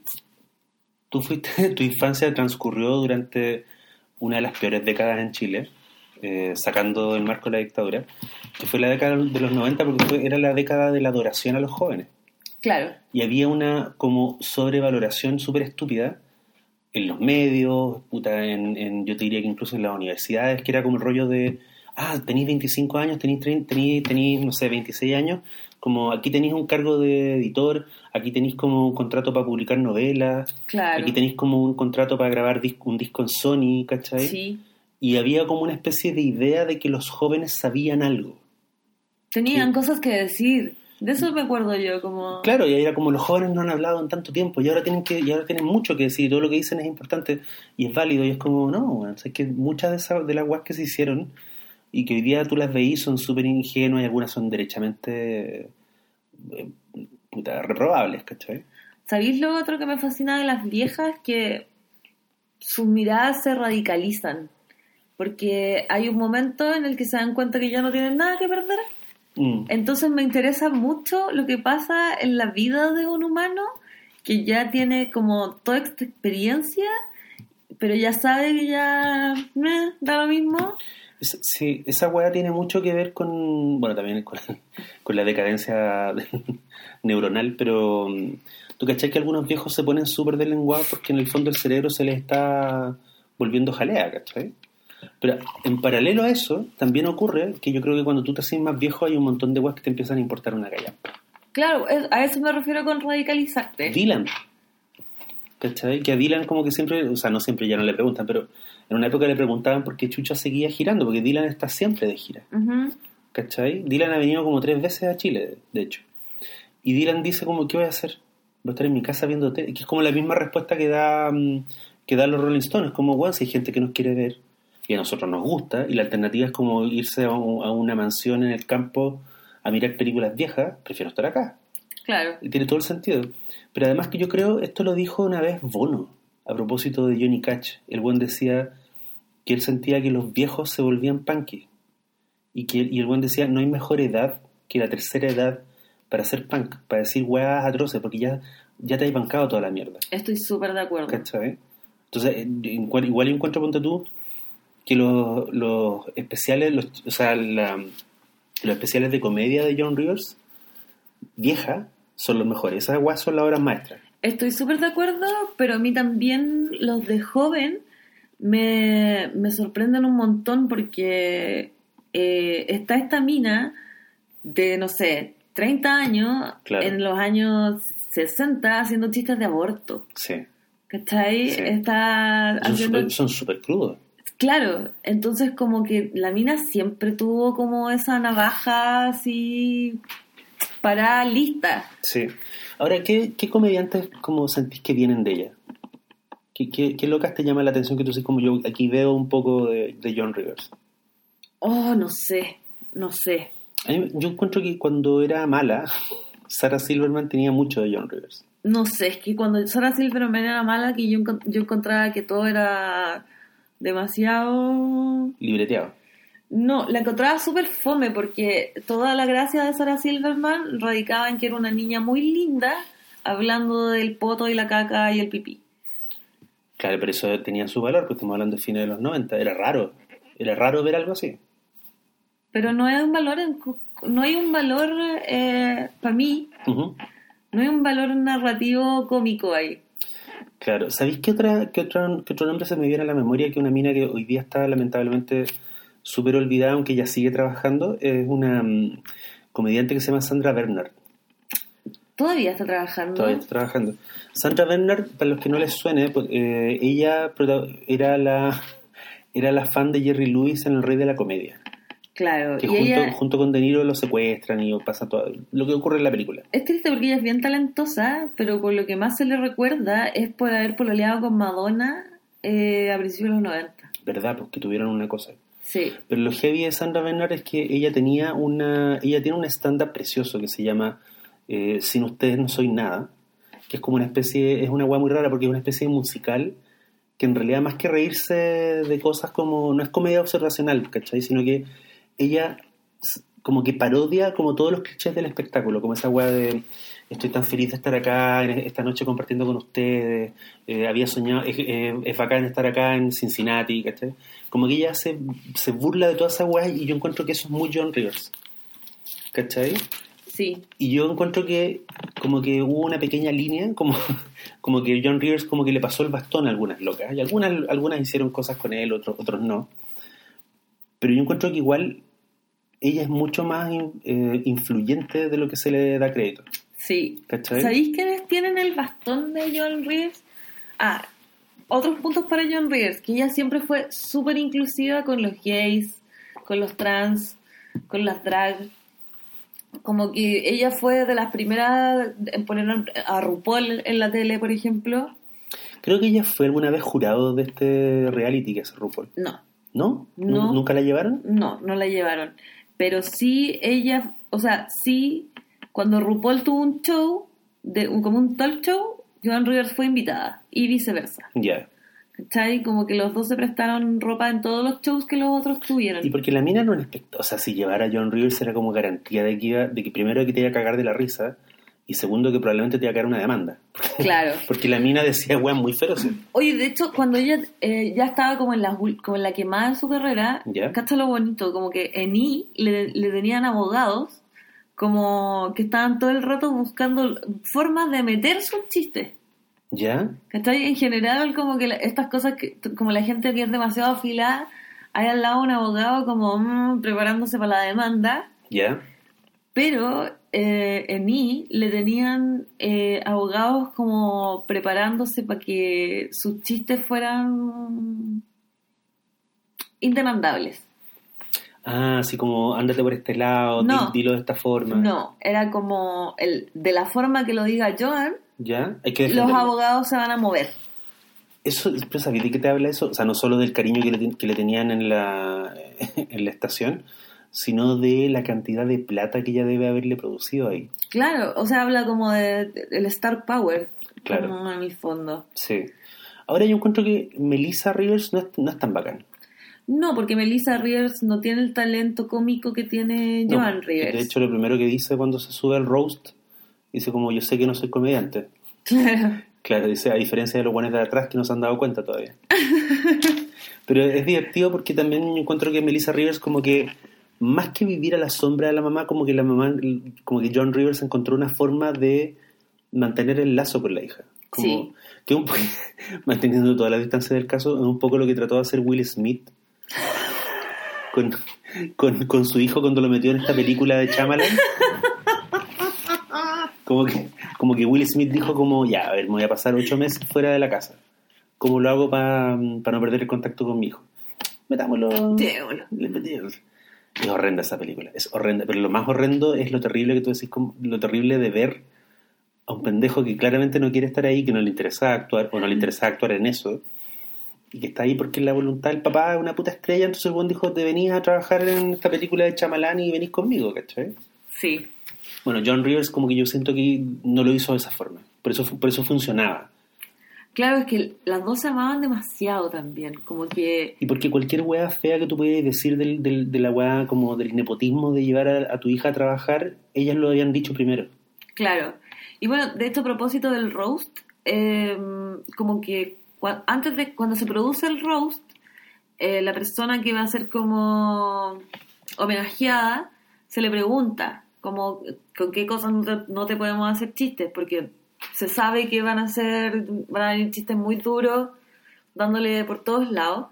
tú fuiste, tu infancia transcurrió durante una de las peores décadas en Chile, eh, sacando del marco de la dictadura, que fue la década de los 90 porque fue- era la década de la adoración a los jóvenes. Claro, Y había una como sobrevaloración súper estúpida en los medios, puta, en, en- yo te diría que incluso en las universidades, que era como el rollo de, ah, tenéis 25 años, tenéis, 30, tenéis, tenéis, no sé, 26 años, como aquí tenéis un cargo de editor, aquí tenéis como un contrato para publicar novelas, claro. aquí tenéis como un contrato para grabar un disco en Sony, ¿cachai? Sí. Y había como una especie de idea de que los jóvenes sabían algo. Tenían Sí. cosas que decir. De eso me acuerdo yo, como... Claro, y ahí era como los jóvenes no han hablado en tanto tiempo y ahora tienen que y ahora tienen mucho que decir, todo lo que dicen es importante y es válido y es como, no, o sea, es que muchas de, esas, de las guas que se hicieron y que hoy día tú las veís son súper ingenuas y algunas son derechamente eh, puta, reprobables, ¿cachai? ¿Sabéis lo otro que me fascina de las viejas? Que sus miradas se radicalizan. Porque hay un momento en el que se dan cuenta que ya no tienen nada que perder. Mm, Entonces me interesa mucho lo que pasa en la vida de un humano que ya tiene como toda esta experiencia, pero ya sabe que ya eh, da lo mismo. es- sí, esa weá tiene mucho que ver con, bueno, también con, con la decadencia neuronal, pero mm, tú cachai que algunos viejos se ponen súper deslenguados porque en el fondo el cerebro se les está volviendo jalea, ¿cachai? Pero en paralelo a eso, también ocurre que yo creo que cuando tú te haces más viejo hay un montón de weas que te empiezan a importar una callampa. Claro, a eso me refiero con radicalizarte. Dylan. ¿Cachai? Que a Dylan como que siempre, o sea, no siempre ya no le preguntan, pero en una época le preguntaban por qué Chucha seguía girando, porque Dylan está siempre de gira. Ujú. ¿Cachai? Dylan ha venido como tres veces a Chile, de hecho. Y Dylan dice como, ¿qué voy a hacer? Voy a estar en mi casa viendo tele. Que es como la misma respuesta que da mm, que dan los Rolling Stones. Como, bueno, si hay gente que nos quiere ver y a nosotros nos gusta, y la alternativa es como irse a, un- a una mansión en el campo a mirar películas viejas, prefiero estar acá. Claro. Y tiene todo el sentido. Pero además que yo creo, esto lo dijo una vez Bono, a propósito de Johnny Cash. El buen decía que él sentía que los viejos se volvían punky. Y, que, y el buen decía, no hay mejor edad que la tercera edad para ser punk, para decir weas atroces, porque ya, ya te has bancado toda la mierda. Estoy súper de acuerdo. ¿Cachai? Entonces, eh, en cual- igual encuentro, ponte tú, que los, los especiales, los, o sea, la- los especiales de comedia de John Rivers, vieja, son los mejores. Esas weas son las obras maestras. Estoy súper de acuerdo, pero a mí también los de joven me, me sorprenden un montón porque eh, está esta mina de, no sé, 30 años, Claro. en los años 60, haciendo chistes de aborto. Sí. ¿Cachai? Sí. Está Son haciendo... Son súper crudos. Claro, entonces como que la mina siempre tuvo como esa navaja así para lista. Sí. Ahora, ¿qué, qué comediantes como sentís que vienen de ella? ¿Qué, qué, qué locas te llama la atención que tú dices como yo aquí veo un poco de, de John Rivers? Oh, no sé, no sé. Mí- yo encuentro que cuando era mala, Sarah Silverman tenía mucho de John Rivers. No sé, es que cuando Sarah Silverman era mala, que yo, yo encontraba que todo era demasiado... Libreteado. No, la encontraba súper fome porque toda la gracia de Sarah Silverman radicaba en que era una niña muy linda hablando del poto y la caca y el pipí. Claro, pero eso tenía su valor, pues estamos hablando de fines de los 90. Era raro. Era raro ver algo así. Pero no hay un valor, en- no hay un valor para mí, no hay un valor narrativo cómico ahí. Claro. ¿Sabéis qué, otra, qué, otra, qué otro nombre se me viene a la memoria? Que una mina que hoy día está lamentablemente súper olvidada, aunque ella sigue trabajando, es una mm, comediante que se llama Sandra Bernard. Todavía está trabajando. Todavía está trabajando. Sandra Bernard, para los que no les suene, pues, eh, ella era la, era la fan de Jerry Lewis en El Rey de la Comedia. Claro, Que y junto, ella junto con De Niro lo secuestran y pasa todo lo que ocurre en la película. es triste porque ella es bien talentosa, pero por lo que más se le recuerda es por haber pololeado con Madonna eh, a principios de los 90. ¿Verdad? Porque tuvieron una cosa. Sí, Pero lo heavy de Sandra Bernard es que ella tenía una, ella tiene un stand-up precioso que se llama eh, Sin ustedes no soy nada, que es como una especie, es una weá muy rara porque es una especie de musical que en realidad más que reírse de cosas como, no es comedia observacional, ¿cachai? Sino que ella como que parodia como todos los clichés del espectáculo, como esa weá de estoy tan feliz de estar acá en esta noche compartiendo con ustedes, eh, había soñado, es, eh, es bacán estar acá en Cincinnati, ¿cachai? Como que ella se, se burla de toda esa weá y yo encuentro que eso es muy John Rivers, ¿cachai? sí. Y yo encuentro que como que hubo una pequeña línea, como, como que John Rivers como que le pasó el bastón a algunas locas. Y algunas, algunas hicieron cosas con él, otros, otros no. Pero yo encuentro que igual ella es mucho más eh, influyente de lo que se le da crédito. Sí. ¿Cachai? ¿Sabéis quiénes tienen el bastón de John Rivers? Ah, otros puntos para John Rivers, que ella siempre fue súper inclusiva con los gays, con los trans, con las drag. Como que ella fue de las primeras en poner a RuPaul en la tele, por ejemplo. Creo que ella fue alguna vez jurado de este reality que es RuPaul. No, ¿No? No. ¿Nunca la llevaron? no, no la llevaron. Pero sí ella, o sea, sí, cuando RuPaul tuvo un show, de, un- como un talk show, Joan Rivers fue invitada y viceversa. Ya. ¿Cachai? Como que los dos se prestaron ropa en todos los shows que los otros tuvieron. Y porque la mina era un espectáculo. O sea, si llevara a John Rivers era como garantía de que, iba- de que primero que te iba a cagar de la risa y segundo que probablemente te iba a caer una demanda. Claro. Porque la mina decía weas muy feroces. Oye, de hecho, cuando ella eh, ya estaba como en la, como en la quemada de su carrera, Ya. cacha lo bonito, como que en I le, le tenían abogados como que estaban todo el rato buscando formas de meter sus chistes. ¿Ya? ¿Cachai? En general, como que la- estas cosas, que como la gente que es demasiado afilada, hay al lado un abogado como mm, preparándose para la demanda, ¿Ya? pero eh, en I le tenían eh, abogados como preparándose para que sus chistes fueran indemandables. Ah, así como ándate por este lado, No. dilo de esta forma. No, era como el, de la forma que lo diga Joan, ¿Ya? Hay que los abogados se van a mover. Eso, pero ¿sabes de qué te habla eso? O sea, no solo del cariño que le, ten- que le tenían en la, en la estación, sino de la cantidad de plata que ella debe haberle producido ahí. Claro, o sea, habla como de, de- del Star Power, Claro. como en el fondo. Sí. Ahora yo encuentro que Melissa Rivers no es, no es tan bacán. No, porque Melissa Rivers no tiene el talento cómico que tiene No, Joan Rivers. De hecho, lo primero que dice cuando se sube al roast, dice como yo sé que no soy comediante. Claro. Claro, dice, a diferencia de los buenos de atrás que no se han dado cuenta todavía. Pero es divertido porque también encuentro que Melissa Rivers como que, más que vivir a la sombra de la mamá, como que la mamá, como que John Rivers encontró una forma de mantener el lazo con la hija. Como Sí. que un manteniendo toda la distancia del caso, es un poco lo que trató de hacer Will Smith con, con, con su hijo cuando lo metió en esta película de Chamalan. como que, como que Will Smith dijo como, ya, a ver, me voy a pasar ocho meses fuera de la casa. ¿Cómo lo hago para no perder el contacto con mi hijo? Metámoslo. Metémoslo. Es horrenda esa película, es horrenda. Pero lo más horrendo es lo terrible que tú decís, como- lo terrible de ver a un pendejo que claramente no quiere estar ahí, que no le interesa actuar, o no le interesa actuar en eso, y que está ahí porque la voluntad del papá es una puta estrella, entonces el buen dijo, te venís a trabajar en esta película de Chamalán y venís conmigo, ¿cachai? Sí. Bueno, John Rivers como que yo siento que no lo hizo de esa forma, por eso, por eso funcionaba. Claro, es que las dos se amaban demasiado también. Como que. Y porque cualquier weá fea que tú puedas decir del, del- de la weá como del nepotismo de llevar a, a tu hija a trabajar, ellas lo habían dicho primero. Claro. Y bueno, de esto a propósito del roast, eh, como que antes de cuando se produce el roast, eh, la persona que va a ser como homenajeada se le pregunta como con qué cosas no te, no te podemos hacer chistes, porque se sabe que van a ser, van a venir chistes muy duros, dándole por todos lados.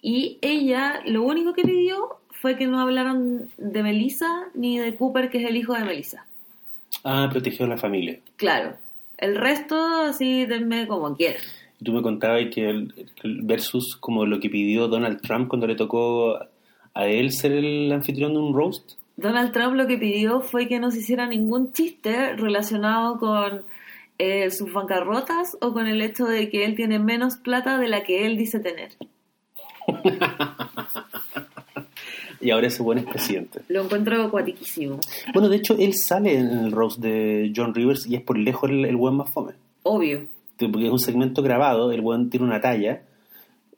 Y ella lo único que pidió fue que no hablaran de Melissa ni de Cooper, que es el hijo de Melissa. Ah, protegió a la familia. Claro. El resto, así, denme como quieran. Tú me contabas que el versus como lo que pidió Donald Trump cuando le tocó a él ser el anfitrión de un roast. Donald Trump lo que pidió fue que no se hiciera ningún chiste relacionado con eh, sus bancarrotas o con el hecho de que él tiene menos plata de la que él dice tener. Y ahora ese buen es presidente. Lo encuentro cuatiquísimo. Bueno, de hecho, él sale en el roast de John Rivers y es por lejos el, el buen más fome. Obvio. Porque es un segmento grabado, el buen tiene una talla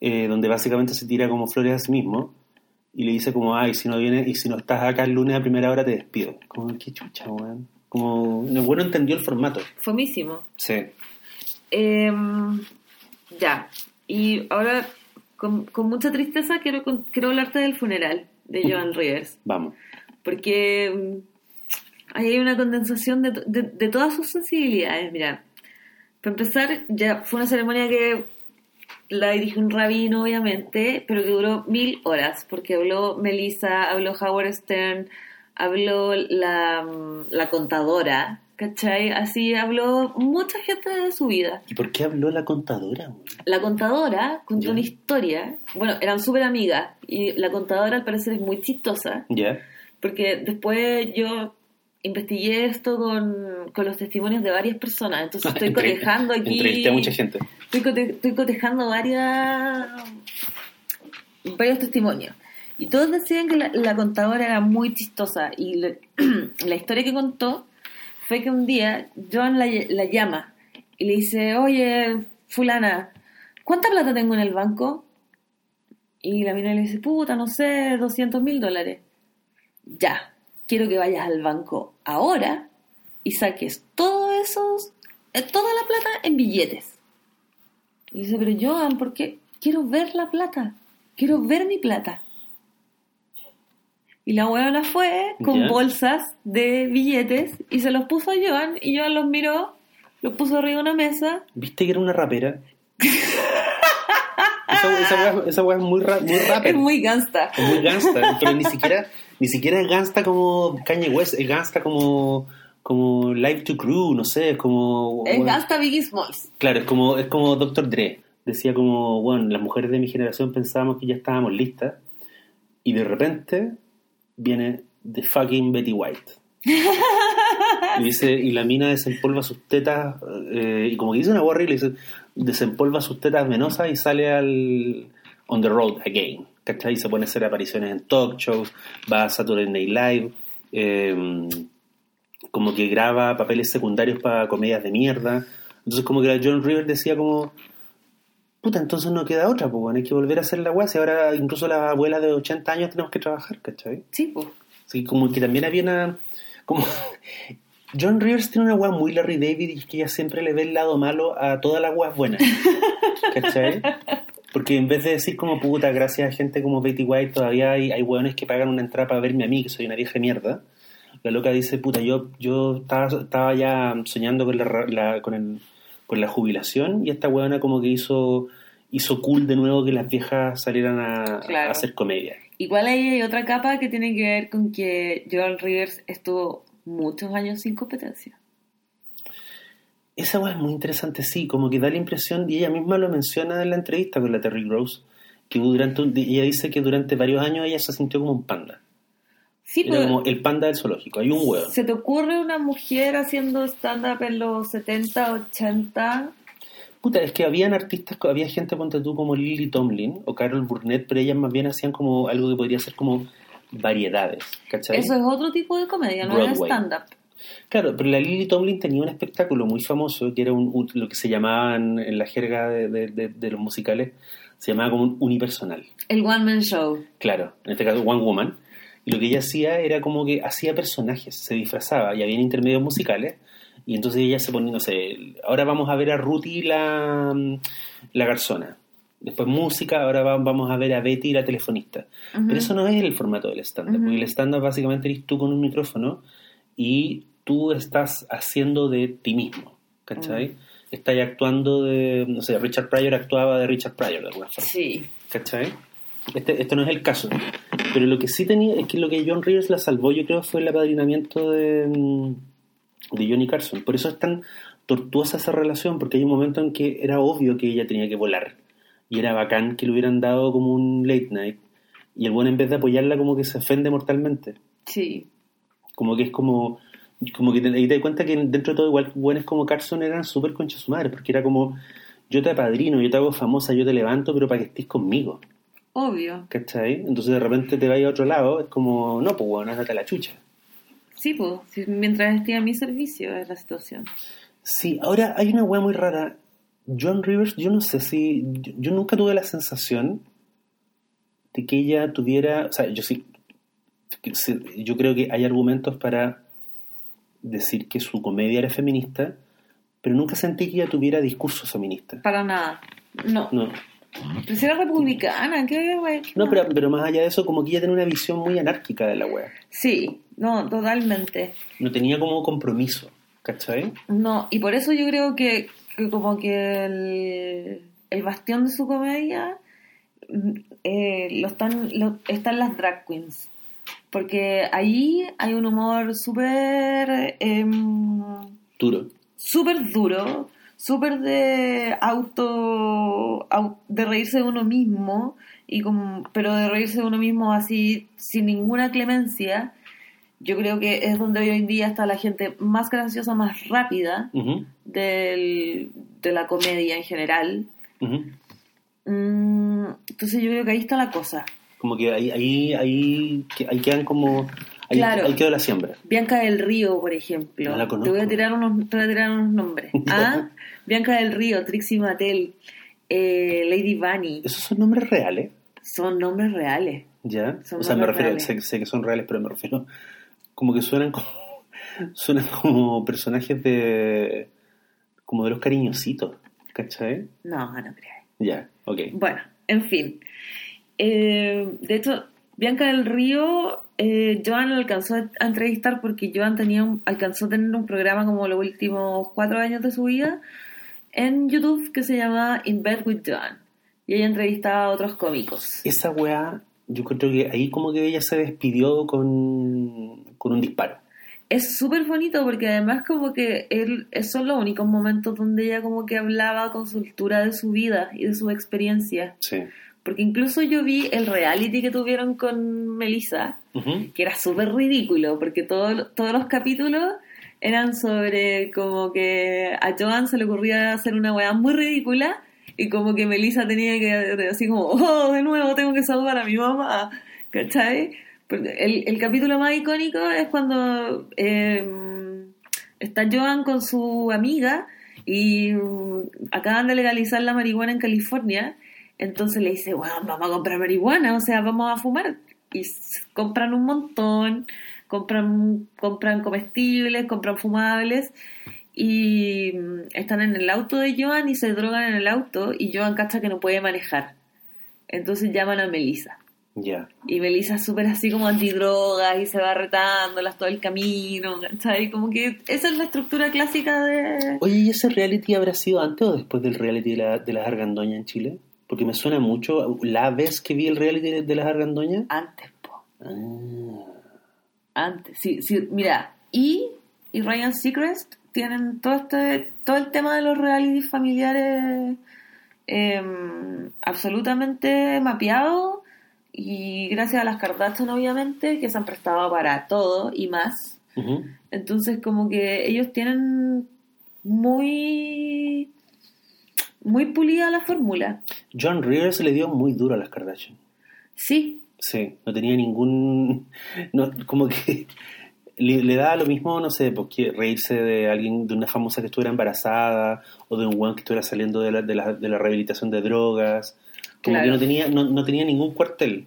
eh, donde básicamente se tira como flores a sí mismo y le dice como, ay, si no vienes y si no estás acá el lunes a primera hora te despido. Como, qué chucha, weón. Como, el bueno entendió el formato. Fomísimo. Sí. Em, ya. Y ahora, con, con mucha tristeza, quiero, con- quiero hablarte del funeral de Joan Rivers. Vamos. porque mm, ahí hay una condensación de, de- de todas sus sensibilidades. Mira, para empezar, ya fue una ceremonia que la dirigió un rabino, obviamente, pero que duró mil horas, porque habló Melissa, habló Howard Stern, habló la, mm, la contadora, ¿cachai? Así habló mucha gente de su vida. ¿Y por qué habló la contadora? La contadora contó una historia, bueno, eran súper amigas, y la contadora al parecer es muy chistosa, ¿Ya? porque después yo investigué esto con, con los testimonios de varias personas, entonces estoy cotejando aquí. Entrevisté a mucha gente. Estoy, cote- estoy cotejando varias, varios testimonios. Y todos decían que la, contadora era muy chistosa. Y la historia que contó fue que un día John la, la llama y le dice, oye, fulana, ¿cuánta plata tengo en el banco? Y la mina le dice, puta, no sé, 200 mil dólares. Ya, quiero que vayas al banco ahora y saques todo esos, eh, toda la plata en billetes. Y dice, pero Joan, ¿por qué? Quiero ver la plata. Quiero ver mi plata. Y la huevona fue con Ya. bolsas de billetes y se los puso a Joan y Joan los miró, los puso arriba de una mesa. ¿Viste que era una rapera? esa, esa weá es muy, ra- muy rapper. Es muy gangsta. Es muy gangsta, pero ni siquiera, ni siquiera es gangsta como Kanye West, es gangsta como, como Live to Crew, no sé, es como... Es gangsta Biggie Smalls. Claro, es como, es como Dr. Dre. Decía como, bueno, las mujeres de mi generación pensábamos que ya estábamos listas y de repente viene The fucking Betty White. y dice, y la mina desempolva sus tetas, eh, y como que dice una borra y le dice, desempolva sus tetas venosas y sale al on the road again. ¿Cachai? Y se pone a hacer apariciones en talk shows, va a Saturday Night Live, eh, como que graba papeles secundarios para comedias de mierda. Entonces como que la John River decía como, puta, entonces no queda otra, pues bueno, hay que volver a hacer la weá, si ahora incluso las abuelas de 80 años tenemos que trabajar, ¿cachai? Sí, pues. Así como que también había una... Como, John Rivers tiene una weá muy Larry David y es que ella siempre le ve el lado malo a todas las weas buenas. ¿Cachai? Porque en vez de decir como puta, gracias a gente como Betty White, todavía hay, hay weones que pagan una entrada para verme a mí, que soy una vieja mierda. La loca dice, puta, yo, yo estaba, estaba ya soñando con la, la- con, el, con la jubilación y esta weona como que hizo, hizo cool de nuevo que las viejas salieran a, Claro. a hacer comedia. Igual ahí hay otra capa que tiene que ver con que Joan Rivers estuvo muchos años sin competencia. Esa weá es muy interesante, sí, como que da la impresión, y ella misma lo menciona en la entrevista con la Terry Gross, que durante un- ella dice que durante varios años ella se sintió como un panda. Sí, Era pero como el panda del zoológico, hay un huevo. ¿se te ocurre una mujer haciendo stand-up en los 70, 80? Puta, es que habían artistas, había gente, ponte tú, como Lily Tomlin o Carol Burnett, pero ellas más bien hacían como algo que podría ser como variedades, ¿cachai? Eso es otro tipo de comedia, no era Broadway. stand-up. Claro, pero la Lily Tomlin tenía un espectáculo muy famoso que era un, un- lo que se llamaban en la jerga de, de- de- de los musicales, se llamaba como un unipersonal. El One Man Show. Claro, en este caso One Woman. Y lo que ella hacía era como que hacía personajes, se disfrazaba y había intermedios musicales. Y entonces ella se ponía, no sé, ahora vamos a ver a Ruthie la, la garzona. Después música, ahora va- vamos a ver a Betty la telefonista. Pero eso no es el formato del stand-up, porque el stand-up básicamente eres tú con un micrófono y tú estás haciendo de ti mismo, ¿cachai? Mm. Estás actuando de, no sé, Richard Pryor actuaba de Richard Pryor de alguna forma, Sí. ¿cachai? Este, esto no es el caso. Pero lo que sí tenía es que lo que John Rivers la salvó, yo creo, fue el apadrinamiento de, mm, de Johnny Carson. Por eso es tan tortuosa esa relación, porque hay un momento en que era obvio que ella tenía que volar. Y era bacán que le hubieran dado como un late night. Y el bueno, en vez de apoyarla, como que se ofende mortalmente. Sí. Como que es como. Como que y te das cuenta que dentro de todo, igual, buenos como Carson eran súper conchas su madre, porque era como. Yo te apadrino, yo te hago famosa, yo te levanto, pero para que estés conmigo. Obvio. ¿Cachai? Entonces de repente te vas a otro lado, es como, no, pues bueno, ándate a la chucha. Sí, pues. mientras esté a mi servicio es la situación. Sí, ahora hay una weá muy rara. John Rivers, yo no sé si. Yo, nunca tuve la sensación de que ella tuviera. O sea, yo sí, Yo creo que hay argumentos para decir que su comedia era feminista, pero nunca sentí que ella tuviera discurso feminista. Para nada. No. No, Pero si era republicana, ¿qué, güey? ¿Qué no pero, pero más allá de eso, como que ella tenía una visión muy anárquica de la wea. Sí, no, totalmente. No tenía como compromiso, ¿cachai? No, y por eso yo creo que, que como que el, el bastión de su comedia eh, lo están, lo, están las drag queens. Porque ahí hay un humor súper em, Duro. súper duro, súper de auto, au- de reírse de uno mismo, y como, pero de reírse de uno mismo así sin ninguna clemencia. Yo creo que es donde hoy en día está la gente más graciosa, más rápida del- de la comedia en general. Mm, entonces yo creo que ahí está la cosa. Como que ahí, ahí, ahí, que- ahí quedan como. Ahí, Claro. ahí quedó la siembra. Bianca del Río, por ejemplo. No la te voy a conozco. tirar unos, te voy a tirar unos nombres. ¿Ah? Bianca del Río, Trixie Mattel, eh, Lady Bunny. ¿Esos son nombres reales? Son nombres reales. ¿Ya? Son o sea, me refiero, sé, sé que son reales, pero me refiero. Como que suenan como. Suenan como personajes de. Como de los cariñositos. ¿Cachai? No, no creo. Ya, ok. Bueno, en fin. Eh, de hecho, Bianca del Río, eh, Joan alcanzó a entrevistar porque Joan tenía un- alcanzó a tener un programa como los últimos cuatro años de su vida en YouTube que se llama In Bed with Joan. Y ella entrevistaba a otros cómicos. Esa weá, yo creo que ahí como que ella se despidió con, con un disparo. Es súper bonito porque además como que él, esos son los únicos momentos donde ella como que hablaba con soltura de su vida y de su experiencia. Sí. Porque incluso yo vi el reality que tuvieron con Melissa, que era súper ridículo, porque todo- todos los capítulos eran sobre como que a Joan se le ocurría hacer una weá muy ridícula y como que Melissa tenía que así como, oh, de nuevo tengo que salvar a mi mamá, ¿cachai? El, el capítulo más icónico es cuando eh, está Joan con su amiga y mm, acaban de legalizar la marihuana en California, entonces le dice, bueno, vamos a comprar marihuana, o sea, vamos a fumar. Y compran un montón, compran, compran comestibles, compran fumables y mm, están en el auto de Joan y se drogan en el auto y Joan cacha que no puede manejar. Entonces llaman a Melissa. Ya. Y Melissa es súper así como antidrogas y se va retándolas todo el camino, ¿cachai? Como que esa es la estructura clásica de... Oye, ¿y ese reality habrá sido antes o después del reality de, la, de las argandoñas en Chile? Porque me suena mucho la vez que vi el reality de, de las argandoñas. Antes, po. Ah, Antes. Sí, sí, mira, y, y Ryan Seacrest tienen todo este todo el tema de los reality familiares em, absolutamente mapeado y gracias a las Kardashian obviamente que se han prestado para todo y más entonces como que ellos tienen muy muy pulida la fórmula John Rivers le dio muy duro a las Kardashian. sí Sí, no tenía ningún... No, como que le, le daba lo mismo, no sé, porque reírse de alguien, de una famosa que estuviera embarazada o de un weón que estuviera saliendo de la, de la, de la rehabilitación de drogas. Como Claro. que no tenía, no, no tenía ningún cuartel.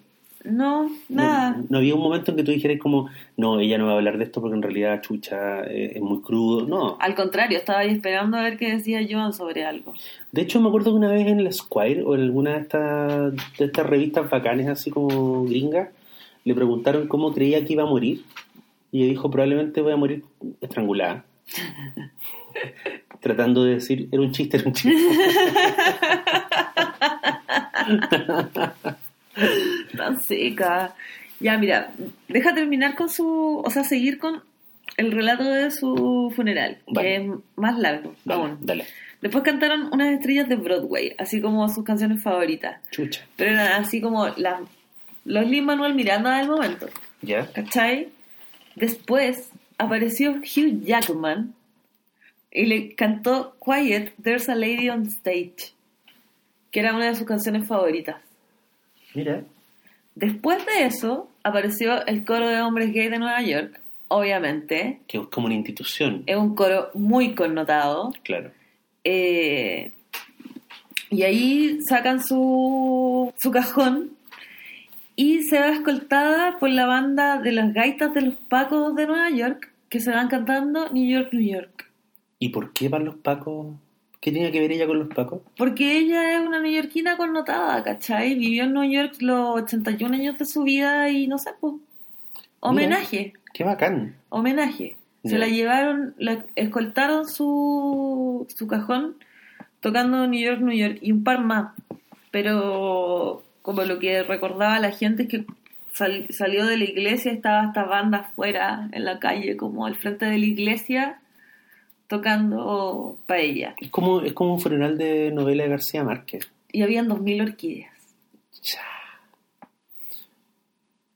No No- nada No, había un momento en que tú dijeras como, no, ella no va a hablar de esto porque en realidad chucha eh, es muy crudo. No. al contrario estaba ahí esperando a ver qué decía Joan sobre algo De hecho, me acuerdo que una vez en el Squire o en alguna de estas, de estas revistas bacanes, así como gringas, le preguntaron cómo creía que iba a morir. Y ella dijo, probablemente voy a morir estrangulada. Tratando de decir, era un chiste, era un chiste. tan seca. Ya, mira, deja terminar con su, o sea, seguir con el relato de su funeral, Vale. que es más largo aún. dale. Después cantaron unas estrellas de Broadway, así como sus canciones favoritas, Chucha. pero eran así como las, los Lin Manuel Miranda del momento, ¿Ya? ¿cachai? Después apareció Hugh Jackman y le cantó Quiet, There's a Lady on Stage, que era una de sus canciones favoritas. Mira. Después de eso, apareció el coro de hombres gay de Nueva York, obviamente. Que es como una institución. Es un coro muy connotado. Claro. Eh, y ahí sacan su, su cajón y se va escoltada por la banda de las gaitas de los Pacos de Nueva York que se van cantando New York, New York. ¿Y por qué van los pacos? ¿Qué tenía que ver ella con los pacos? Porque ella es una neoyorquina connotada, ¿cachai? Vivió en Nueva York los 81 años de su vida y no sé, pues. Homenaje. Qué bacán. homenaje. Se la llevaron, la escoltaron su, su cajón tocando New York, New York y un par más. Pero como lo que recordaba la gente es que sal- salió de la iglesia, estaba esta banda afuera en la calle, como al frente de la iglesia, tocando paella. Es como, es como un funeral de novela de García Márquez. Y habían dos mil orquídeas.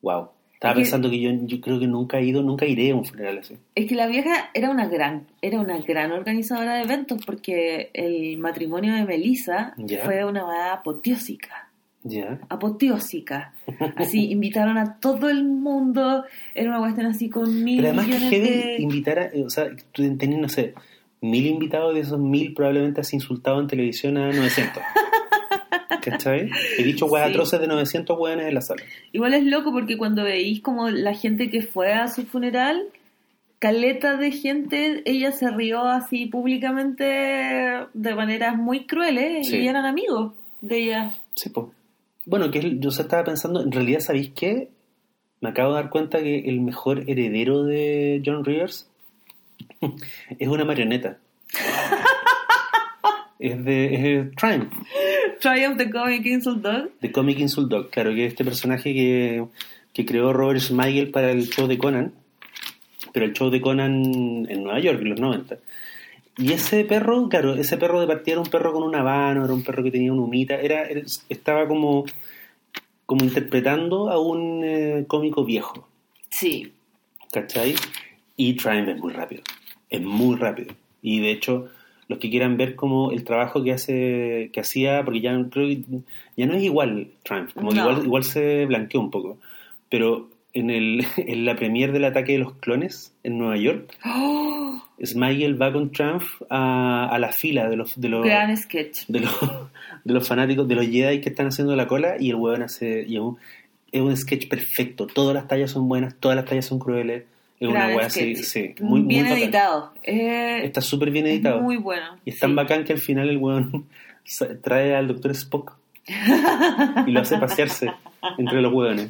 Wow. Estaba Es que- pensando que yo, yo creo que nunca he ido, nunca iré a un funeral así. Es que la vieja era una gran, era una gran organizadora de eventos porque el matrimonio de Melissa Ya. fue una boda apoteósica. Ya. apoteósica. Así, invitaron a todo el mundo. Era una cuestión así con mil Pero además que millones heavy de... invitar a, eh, o sea, tú tenés, no sé, mil invitados, de esos mil probablemente has insultado en televisión a 900. ¿Cachai? He dicho weas Sí. atroces de 900 weones en la sala. Igual es loco porque cuando veís como la gente que fue a su funeral, caleta de gente, ella se rió así públicamente de maneras muy crueles Sí. y eran amigos de ella. Sí, pues. Bueno, que yo se estaba pensando, en realidad, ¿sabéis qué? Me acabo de dar cuenta que el mejor heredero de John Rivers es una marioneta. es de es Triumph, Triumph the Comic Insult Dog. de Comic Insult Dog, claro, que es este personaje que, que creó Robert Smigel para el show de Conan, pero el show de Conan en Nueva York, en los 90. Y ese perro, claro, ese perro de partida era un perro con un habano, era un perro que tenía una humita, era, estaba como, como interpretando a un eh, cómico viejo, Sí. ¿cachai? Y Triumph es muy rápido, es muy rápido. Y de hecho, los que quieran ver como el trabajo que hace, que hacía, porque ya creo que ya no es igual Triumph, como que igual, igual se blanqueó un poco. Pero en, el, en la premier del ataque de los clones en Nueva York, ¡Oh! Smigel va con Triumph a, a la fila de los, de los, Gran sketch. de los, de los fanáticos, de los Jedi que están haciendo la cola y el huevón hace... y es, un, es un sketch perfecto. Todas las tallas son buenas, todas las tallas son crueles. Es una Gran hueá así, sí, muy, muy bien bacán. editado. Eh, Está súper bien es editado. muy bueno. Y es tan Sí. bacán que al final el weón sa- trae al doctor Spock y lo hace pasearse entre los hueones.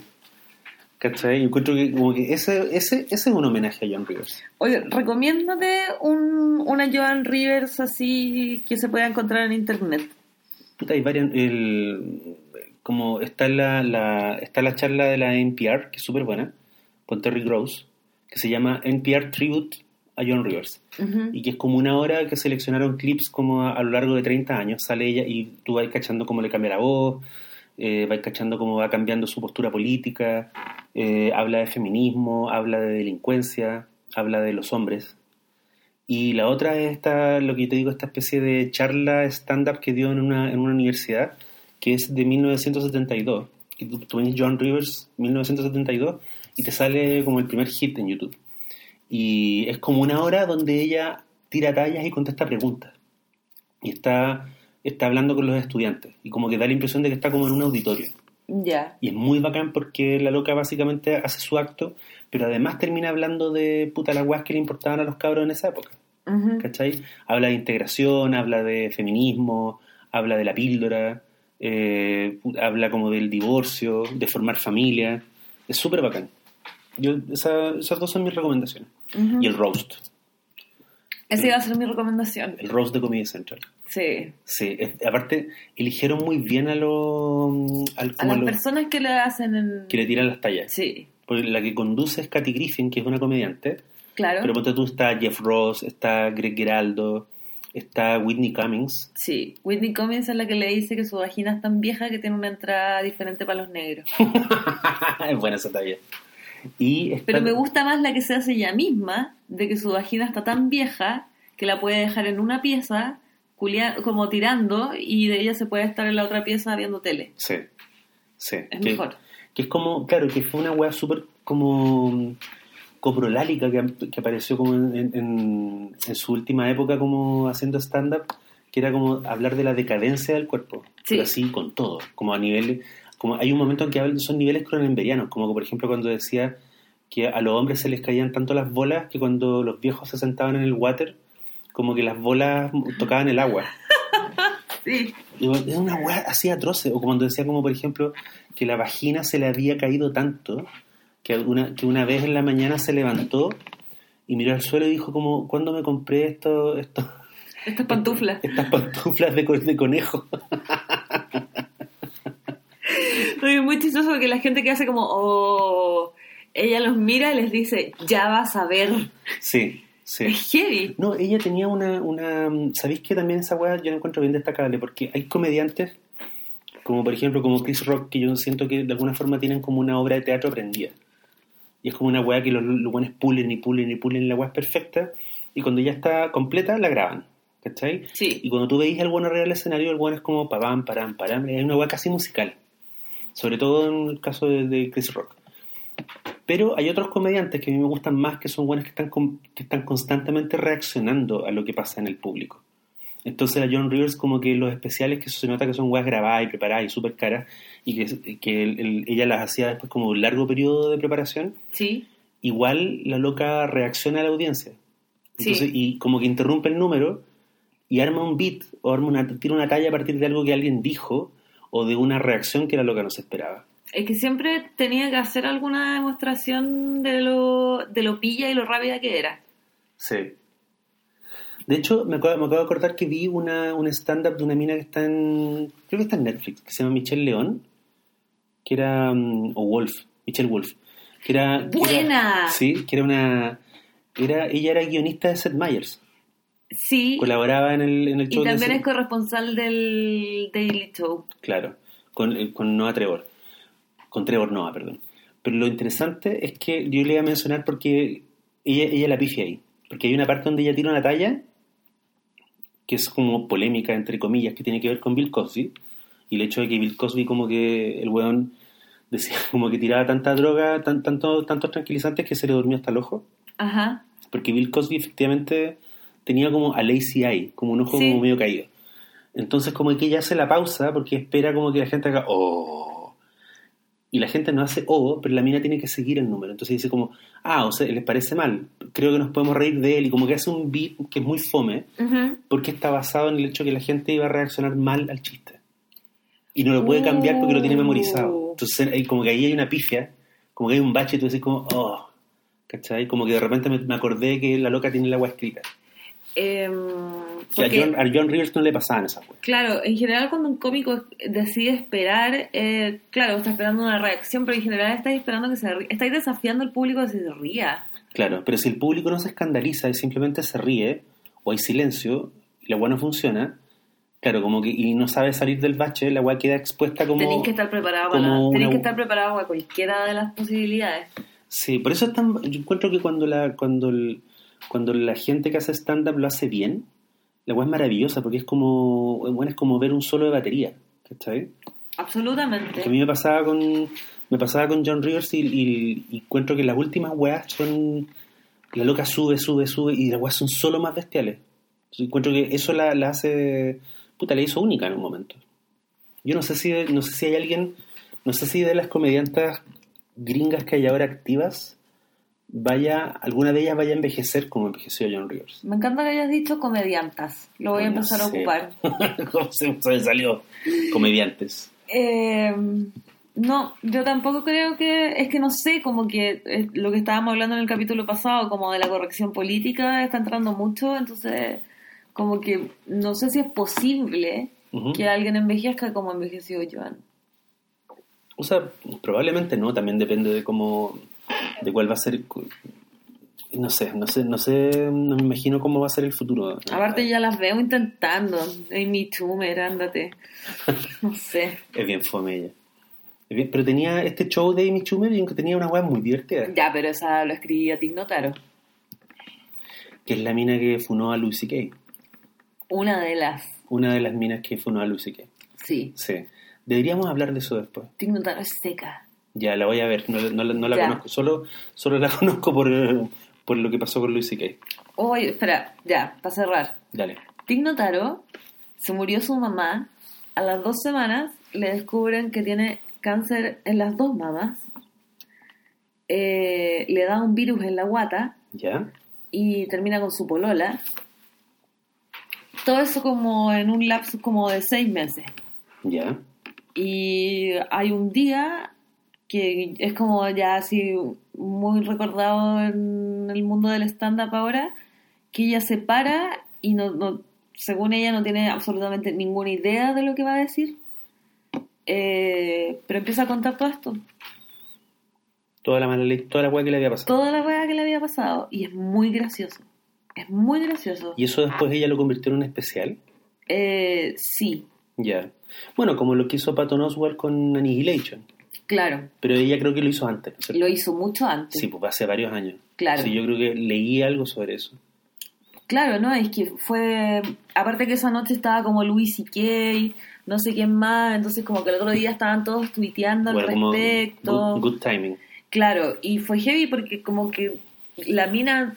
¿Cachai? Y encuentro que como que ese, ese, ese es un homenaje a John Rivers. Oye, recomiéndate un, una Joan Rivers así que se pueda encontrar en internet. Puta, hay varias. El, como está la, la, está la charla de la NPR, que es súper buena, con Terry Gross, que se llama NPR Tribute a John Rivers. Ujú. Y que es como una hora que seleccionaron clips como a, a lo largo de 30 años. Sale ella y tú vas cachando cómo le cambia la voz, eh, cachando cómo va cambiando su postura política, eh, habla de feminismo, habla de delincuencia, habla de los hombres. Y la otra es esta, lo que te digo, esta especie de charla stand-up que dio en una, en una universidad, que es de 1972. Que tú, tú John Rivers 1972 y te sale como el primer hit en YouTube. Y es como una hora donde ella tira tallas y contesta preguntas. Y está, está hablando con los estudiantes. Y como que da la impresión de que está como en un auditorio. Ya. Y es muy bacán porque la loca básicamente hace su acto, pero además termina hablando de puta las weas que le importaban a los cabros en esa época. ¿Cachai? Habla de integración, habla de feminismo, habla de la píldora, eh, habla como del divorcio, de formar familia. Es súper bacán. Yo, esa- esas dos son mis recomendaciones. Y el roast, Esa iba a ser mi recomendación. el roast de Comedy Central. Sí. Sí, aparte eligieron muy bien a los al- A las personas que le hacen en... que le tiran las tallas. Sí, Porque la que conduce es Kathy Griffin, que es una comediante. claro. Pero ponte tú, está Jeff Ross, está Greg Geraldo, está Whitney Cummings. Sí, Whitney Cummings es la que le dice que su vagina es tan vieja que tiene una entrada diferente para los negros. es buena esa talla. Y está- Pero me gusta más la que se hace ella misma, de que su vagina está tan vieja que la puede dejar en una pieza, como tirando, y de ella se puede estar en la otra pieza viendo tele. Sí, sí. Es que, mejor. Que es como, claro, que fue una wea súper como coprolálica que, que apareció como en, en- en- su última época como haciendo stand-up, que era como hablar de la decadencia del cuerpo. Sí. Pero así con todo, como a nivel... Como hay un momento en que son niveles cronenberianos, como por ejemplo cuando decía que a los hombres se les caían tanto las bolas que cuando los viejos se sentaban en el water, como que las bolas tocaban el agua. Sí. Es una weá así atroce. O cuando decía, como por ejemplo, que la vagina se le había caído tanto que una, que una vez en la mañana se levantó y miró al suelo y dijo, como, ¿cuándo me compré esto, esto, Estas pantuflas. estas pantuflas de, co- de conejo? Es muy chistoso porque la gente que hace como, oh, ella los mira y les dice, ya vas a ver. sí, sí. Es heavy. No, ella tenía una, una... ¿Sabéis que también esa weá yo la encuentro bien destacable? Porque hay comediantes, como por ejemplo como Chris Rock, que yo siento que de alguna forma tienen como una obra de teatro aprendida. Y es como una weá que los, los buenos pulen y pulen y pulen, la weá es perfecta, y cuando ya está completa, la graban. ¿Cachai? Sí. Y cuando tú veis al bueno del escenario, el bueno es como pam, param, param, es una weá casi musical. Sobre todo en el caso de, de Chris Rock. Pero hay otros comediantes que a mí me gustan más, que son buenos que están, con- que están constantemente reaccionando a lo que pasa en el público. Entonces a John Rivers como que los especiales que se nota que son weas grabadas y preparadas y súper caras y que, que el- el- ella las hacía después como un largo periodo de preparación, Sí. igual la loca reacciona a la audiencia. Sí. Y como que interrumpe el número y arma un beat o arma una, tira una talla a partir de algo que alguien dijo o de una reacción que la loca no se esperaba. Es que siempre tenía que hacer alguna demostración de lo, de lo pilla y lo rápida que era. Sí. De hecho, me acabo, me acabo de acordar que vi una, un stand-up de una mina que está en. Creo que está en Netflix, que se llama Michelle León. Que era. mm, O Wolf. Michelle Wolf. Que era. que era- ¡Buena! sí, que era una. Era, ella era guionista de Seth Meyers. Sí. Colaboraba en el, en el Y show de también es corresponsal del Daily Show. Claro, con, eh, con Noah Trevor. Con Trevor Noah, perdón. Pero lo interesante es que yo le iba a mencionar porque ella, ella la pifia ahí. Porque hay una parte donde ella tira una talla que es como polémica, entre comillas, que tiene que ver con Bill Cosby. Y el hecho de que Bill Cosby como que el weón decía como que tiraba tanta droga, tan, tanto, tantos tranquilizantes que se le durmió hasta el ojo. Ajá. Porque Bill Cosby efectivamente tenía como a lazy eye, como un ojo Sí. como medio caído. Entonces como que ella hace la pausa porque espera como que la gente haga oh. Y la gente no hace oh, pero la mina tiene que seguir el número. Entonces dice como, ah, o sea, les parece mal. Creo que nos podemos reír de él. Y como que hace un beat que es muy fome Ujú. porque está basado en el hecho que la gente iba a reaccionar mal al chiste. Y no lo puede cambiar porque lo tiene memorizado. Uh. Entonces como que ahí hay una pifia, como que hay un bache y tú dices como, oh, ¿cachai? Como que de repente me, me acordé que la loca tiene el agua escrita. Em, Que a John, a John Rivers no le pasaban esas weas. Claro, en general cuando un cómico decide esperar, eh, claro, está esperando una reacción, pero en general estáis esperando que se ría. Estáis desafiando al público a que se ría. Claro, pero si el público no se escandaliza y simplemente se ríe, o hay silencio, y la wea no funciona, claro, como que y no sabe salir del bache, la wea queda expuesta como... tenéis que estar preparado para, tenéis una- que estar preparado para cualquiera de las posibilidades. Sí, por eso es tan, yo encuentro que cuando la, cuando el- cuando la gente que hace stand-up lo hace bien, la wea es maravillosa, porque es como, bueno, es como ver un solo de batería, ¿cachai? Absolutamente. Que a mí me pasaba con me pasaba con John Rivers y, y- y encuentro que las últimas weas son la loca sube, sube, sube y las weas son solo más bestiales. Entonces, encuentro que eso la, la hace puta, la hizo única en un momento. Yo no sé si no sé si hay alguien, no sé si de las comediantas gringas que hay ahora activas vaya alguna de ellas vaya a envejecer como envejeció John Rivers. Me encanta que hayas dicho comediantas. Lo voy a No empezar a ocupar. ¿Cómo se, salió? Comediantes. Eh, no, yo tampoco creo que, es que no sé, como que eh, lo que estábamos hablando en el capítulo pasado, como de la corrección política, está entrando mucho, entonces como que no sé si es posible que alguien envejezca como envejeció Joan. O sea, probablemente no, también depende de cómo, de cuál va a ser, no sé, no sé, no sé, no me imagino cómo va a ser el futuro. Aparte ya las veo intentando, Amy Schumer, ándate, no sé. Es bien fome ella. Es bien- pero tenía este show de Amy Schumer y tenía una web muy divertida, Ya, pero esa lo escribía Tig Notaro. que es la mina que funó a Louis C.K. Una de las, Una de las minas que funó a Louis C.K. sí. Sí. Deberíamos hablar de eso después. Tig Notaro es seca. Ya, la voy a ver, no, no la- no la Ya. conozco, solo, solo la conozco por, por lo que pasó con Louis C.K. Oye, espera, ya, para cerrar. Dale. Tig Notaro se murió su mamá. A las dos semanas le descubren que tiene cáncer en las dos mamas. Eh, le da un virus en la guata ¿Ya? y termina con su polola. Todo eso como en un lapso como de seis meses. ¿Ya? Y hay un día que es como ya así muy recordado en el mundo del stand-up ahora, que ella se para y no, no, según ella no tiene absolutamente ninguna idea de lo que va a decir, Eh, pero empieza a contar todo esto, Toda la mala toda la weá que le había pasado. toda la weá que le había pasado, y es muy gracioso, es muy gracioso. Y eso después ella lo convirtió en un especial. Eh, sí, Ya. Bueno, como lo que hizo Patton Oswalt con Annihilation. Claro, Pero ella creo que lo hizo antes. ¿cierto? lo hizo mucho antes. Sí, pues hace varios años. Claro. Sí, yo creo que leí algo sobre eso. Claro, ¿no? Es que fue. Aparte que esa noche estaba como Luis y Kay, no sé quién más, entonces como que el otro día estaban todos tuiteando al Bueno, como respecto. good, good timing. Claro, y fue heavy porque como que la mina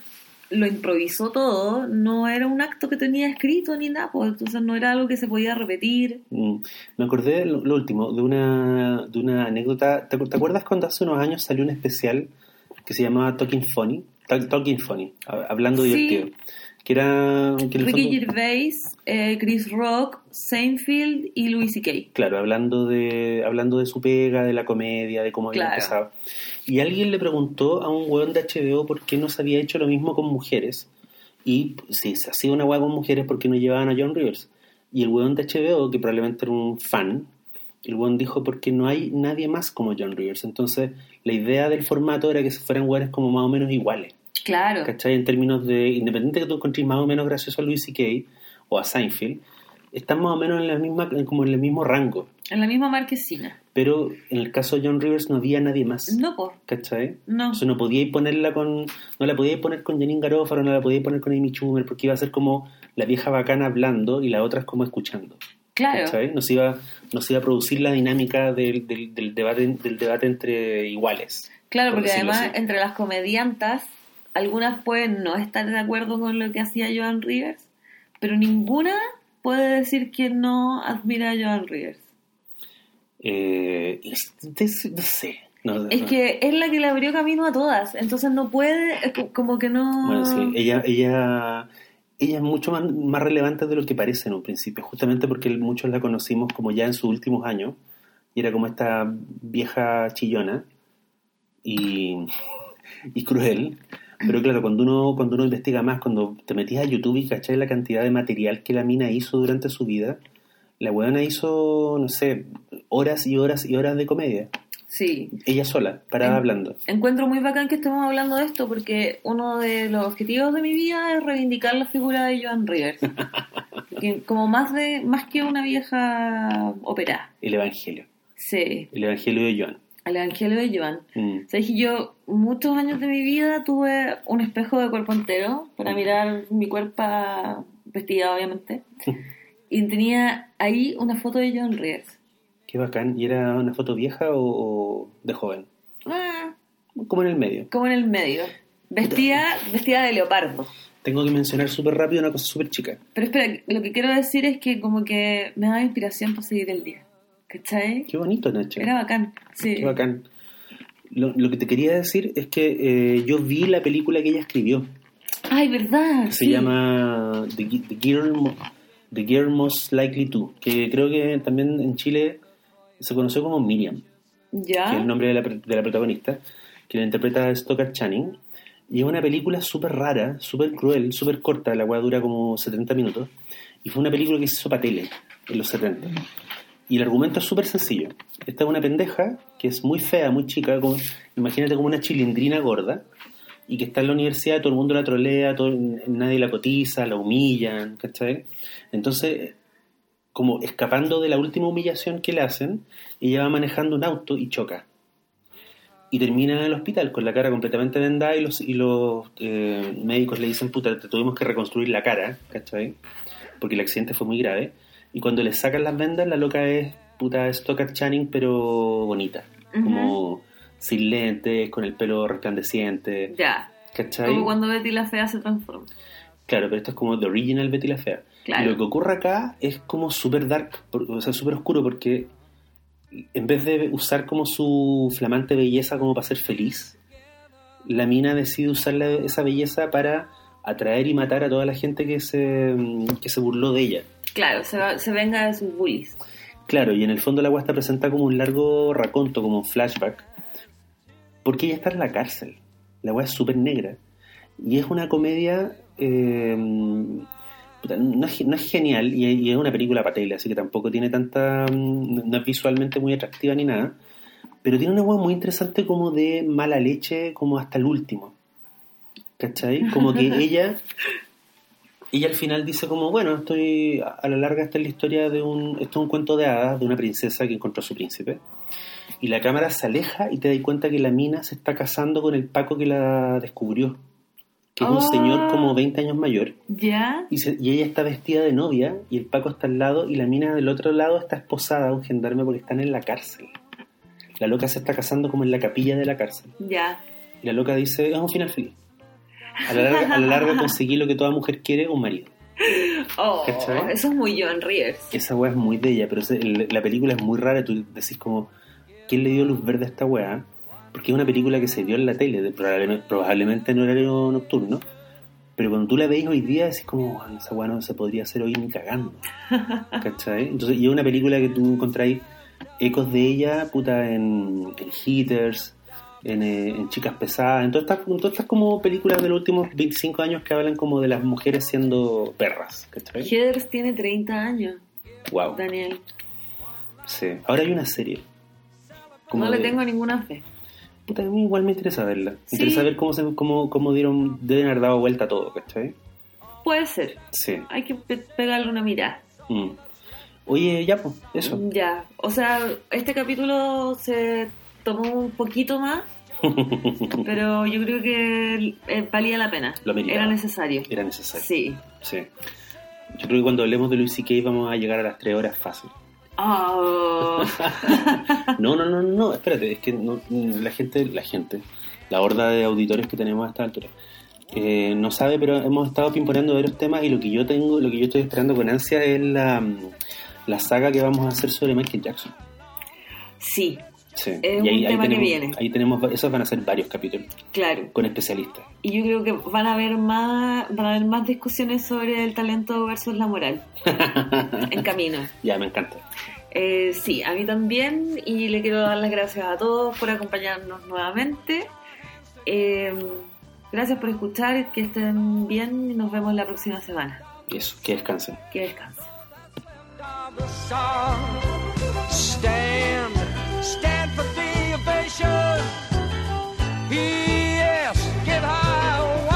lo improvisó todo, no era un acto que tenía escrito ni nada, pues entonces no era algo que se podía repetir. Mm. Me acordé lo, lo último, de una, de una anécdota. ¿Te, te acuerdas cuando hace unos años salió un especial que se llamaba Talking Funny? Tal- Talking Funny, hab- hablando Sí. Que era. Que Ricky fondo- Gervais, eh, Chris Rock, Seinfeld y Louis C.K. Claro, hablando de, hablando de su pega, de la comedia, de cómo había Claro. empezado. Y alguien le preguntó a un weón de HBO por qué no se había hecho lo mismo con mujeres. Y si se hacía una weá con mujeres, ¿por qué no llevaban a John Rivers? Y el weón de HBO, que probablemente era un fan, el weón dijo porque no hay nadie más como John Rivers. Entonces, la idea del formato era que se fueran weones como más o menos iguales. Claro. ¿Cachai? En términos de, independiente que tú encontres más o menos gracioso a Louis C.K. o a Seinfeld, están más o menos en la misma, como en el mismo rango. En la misma marquesina. Pero en el caso de John Rivers no había nadie más. No, por. ¿Cachai? No. Entonces no podíais ponerla con. No la podíais poner con Janine Garófaro, no la podíais poner con Amy Schumer, porque iba a ser como la vieja bacana hablando y la otra es como escuchando. Claro. ¿Cachai? Nos iba, nos iba a producir la dinámica del, del, del debate, del debate entre iguales. Claro, por porque además así. entre las comediantas, algunas pueden no estar de acuerdo con lo que hacía Joan Rivers, pero ninguna puede decir que no admira a Joan Rivers. Eh, no sé. No, Es no. que es la que le abrió camino a todas, entonces no puede, como que no... Bueno, sí, ella, ella, ella es mucho más, más relevante de lo que parece en un principio, justamente porque muchos la conocimos como ya en sus últimos años, y era como esta vieja chillona y, y cruel, Pero claro, cuando uno, cuando uno investiga más, cuando te metías a YouTube y cachai la cantidad de material que la mina hizo durante su vida, la weona hizo, no sé, horas y horas y horas de comedia. Sí. Ella sola, parada En- hablando. Encuentro muy bacán que estemos hablando de esto porque uno de los objetivos de mi vida es reivindicar la figura de Joan Rivers. Como más de más que una vieja ópera. El Evangelio. Sí, El Evangelio de Joan. Al evangelio de Joan. Mm. Sabes que yo muchos años de mi vida tuve un espejo de cuerpo entero para mirar mi cuerpo vestida, obviamente. Y tenía ahí una foto de Joan Rivers. Qué bacán. ¿Y era una foto vieja o, o de joven? Ah, Como en el medio. como en el medio. Vestida, vestida de leopardo. Tengo que mencionar súper rápido una cosa súper chica. Pero espera, lo que quiero decir es que como que me daba inspiración para seguir el día. ¿Cachai? Qué bonito, Nacho. Era bacán. Sí. Qué bacán. Lo, lo que te quería decir es que eh, yo vi la película que ella escribió. Ay, ¿verdad? Se Sí. llama The, The Girl, The Girl Most Likely To, que creo que también en Chile se conoció como Miriam, ¿Ya? que es el nombre de la, de la protagonista, que la interpreta Stoker Channing. Y es una película súper rara, súper cruel, súper corta, la cual dura como 70 minutos. Y fue una película que se hizo para tele en los 70. Y el argumento es súper sencillo. Esta es una pendeja que es muy fea, muy chica, imagínate como una chilindrina gorda, y que está en la universidad, todo el mundo la trolea, todo, nadie la cotiza, la humillan, ¿cachai? Entonces, como escapando de la última humillación que le hacen, ella va manejando un auto y choca. Y termina en el hospital con la cara completamente vendada y los, y los eh, médicos le dicen, puta, te tuvimos que reconstruir la cara, ¿cachai? Porque el accidente fue muy grave. Y cuando le sacan las vendas, la loca es puta Stoker Channing, pero bonita. Como sin lentes, con el pelo resplandeciente, Ya. ¿cachai? Como cuando Betty la Fea se transforma. Claro, pero esto es como The Original Betty la Fea. Claro. Y lo que ocurre acá es como súper dark, o sea, súper oscuro, porque en vez de usar como su flamante belleza como para ser feliz, la mina decide usar la- esa belleza para atraer y matar a toda la gente que se, que se burló de ella. Claro, se, va- se venga de sus bullies. Claro, y en el fondo la agua está presenta como un largo raconto, como un flashback, porque ella está en la cárcel. La agua es súper negra. Y es una comedia, eh, no, es, no es genial, y, y es una película para tele, así que tampoco tiene tanta, mm, no es visualmente muy atractiva ni nada, pero tiene una agua muy interesante como de mala leche, como hasta el último. ¿Cachai? Como que ella ella al final dice como, bueno, estoy a la larga esta es la historia de un, esto es un cuento de hadas de una princesa que encontró a su príncipe. Y la cámara se aleja y te das cuenta que la mina se está casando con el Paco que la descubrió. Que es un Ah. señor como 20 años mayor. ¿Ya? Y, se- y ella está vestida de novia y el Paco está al lado y la mina del otro lado está esposada a un gendarme porque están en la cárcel. La loca se está casando como en la capilla de la cárcel. Ya. Y la loca dice, es un final feliz. A la larga, a la larga conseguí lo que toda mujer quiere, un marido. Oh, ¿Cachai? eso es muy Joan Rivers. Esa weá es muy de ella, pero el- la película es muy rara. Tú decís como, ¿quién le dio luz verde a esta weá? Porque es una película que se vio en la tele, de- probablemente, probablemente en horario nocturno. Pero cuando tú la veis hoy día, decís como, "Ah, esa weá no se podría hacer hoy ni cagando. ¿Cachai? Entonces, y es una película que tú encontráis ecos de ella, puta, en, en Hitters, en, eh, en Chicas Pesadas, en todas estas, en todas estas como películas de los últimos 25 años que hablan como de las mujeres siendo perras. ¿Cachai? Heathers tiene 30 años, Wow. Daniel. Sí. Ahora hay una serie. Como no le tengo ninguna fe. Puta, a mí igual me interesa verla. Me Sí. interesa ver cómo, se, cómo, cómo dieron, deben haber dado vuelta a todo, ¿cachai? Puede ser. Sí. Hay que pe- pegarle una mirada. Mm. Oye, ya, pues, eso. Ya. O sea, este capítulo se tomó un poquito más, pero yo creo que eh, valía la pena. Lo. Era necesario. Era necesario. Sí. Sí. Yo creo que cuando hablemos de Luis C.K. vamos a llegar a las 3 horas fácil. Oh. No, no, no, no, espérate, es que no- la gente, la gente, la horda de auditores que tenemos a esta altura, eh, no sabe, pero hemos estado pimponeando varios temas y lo que yo tengo, lo que yo estoy esperando con ansia es la, la saga que vamos a hacer sobre Michael Jackson. sí, Sí. Es un tema que tenemos, viene. ahí tenemos, esos van a ser varios capítulos claro. con especialistas. Y yo creo que van a haber más, van a haber más discusiones sobre el talento versus la moral en camino. Ya, me encanta. Eh, sí, a mí también y le quiero dar las gracias a todos por acompañarnos nuevamente. Eh, Gracias por escuchar, que estén bien y nos vemos la próxima semana. Y eso, que descansen. Que descansen. should. Yes, get high.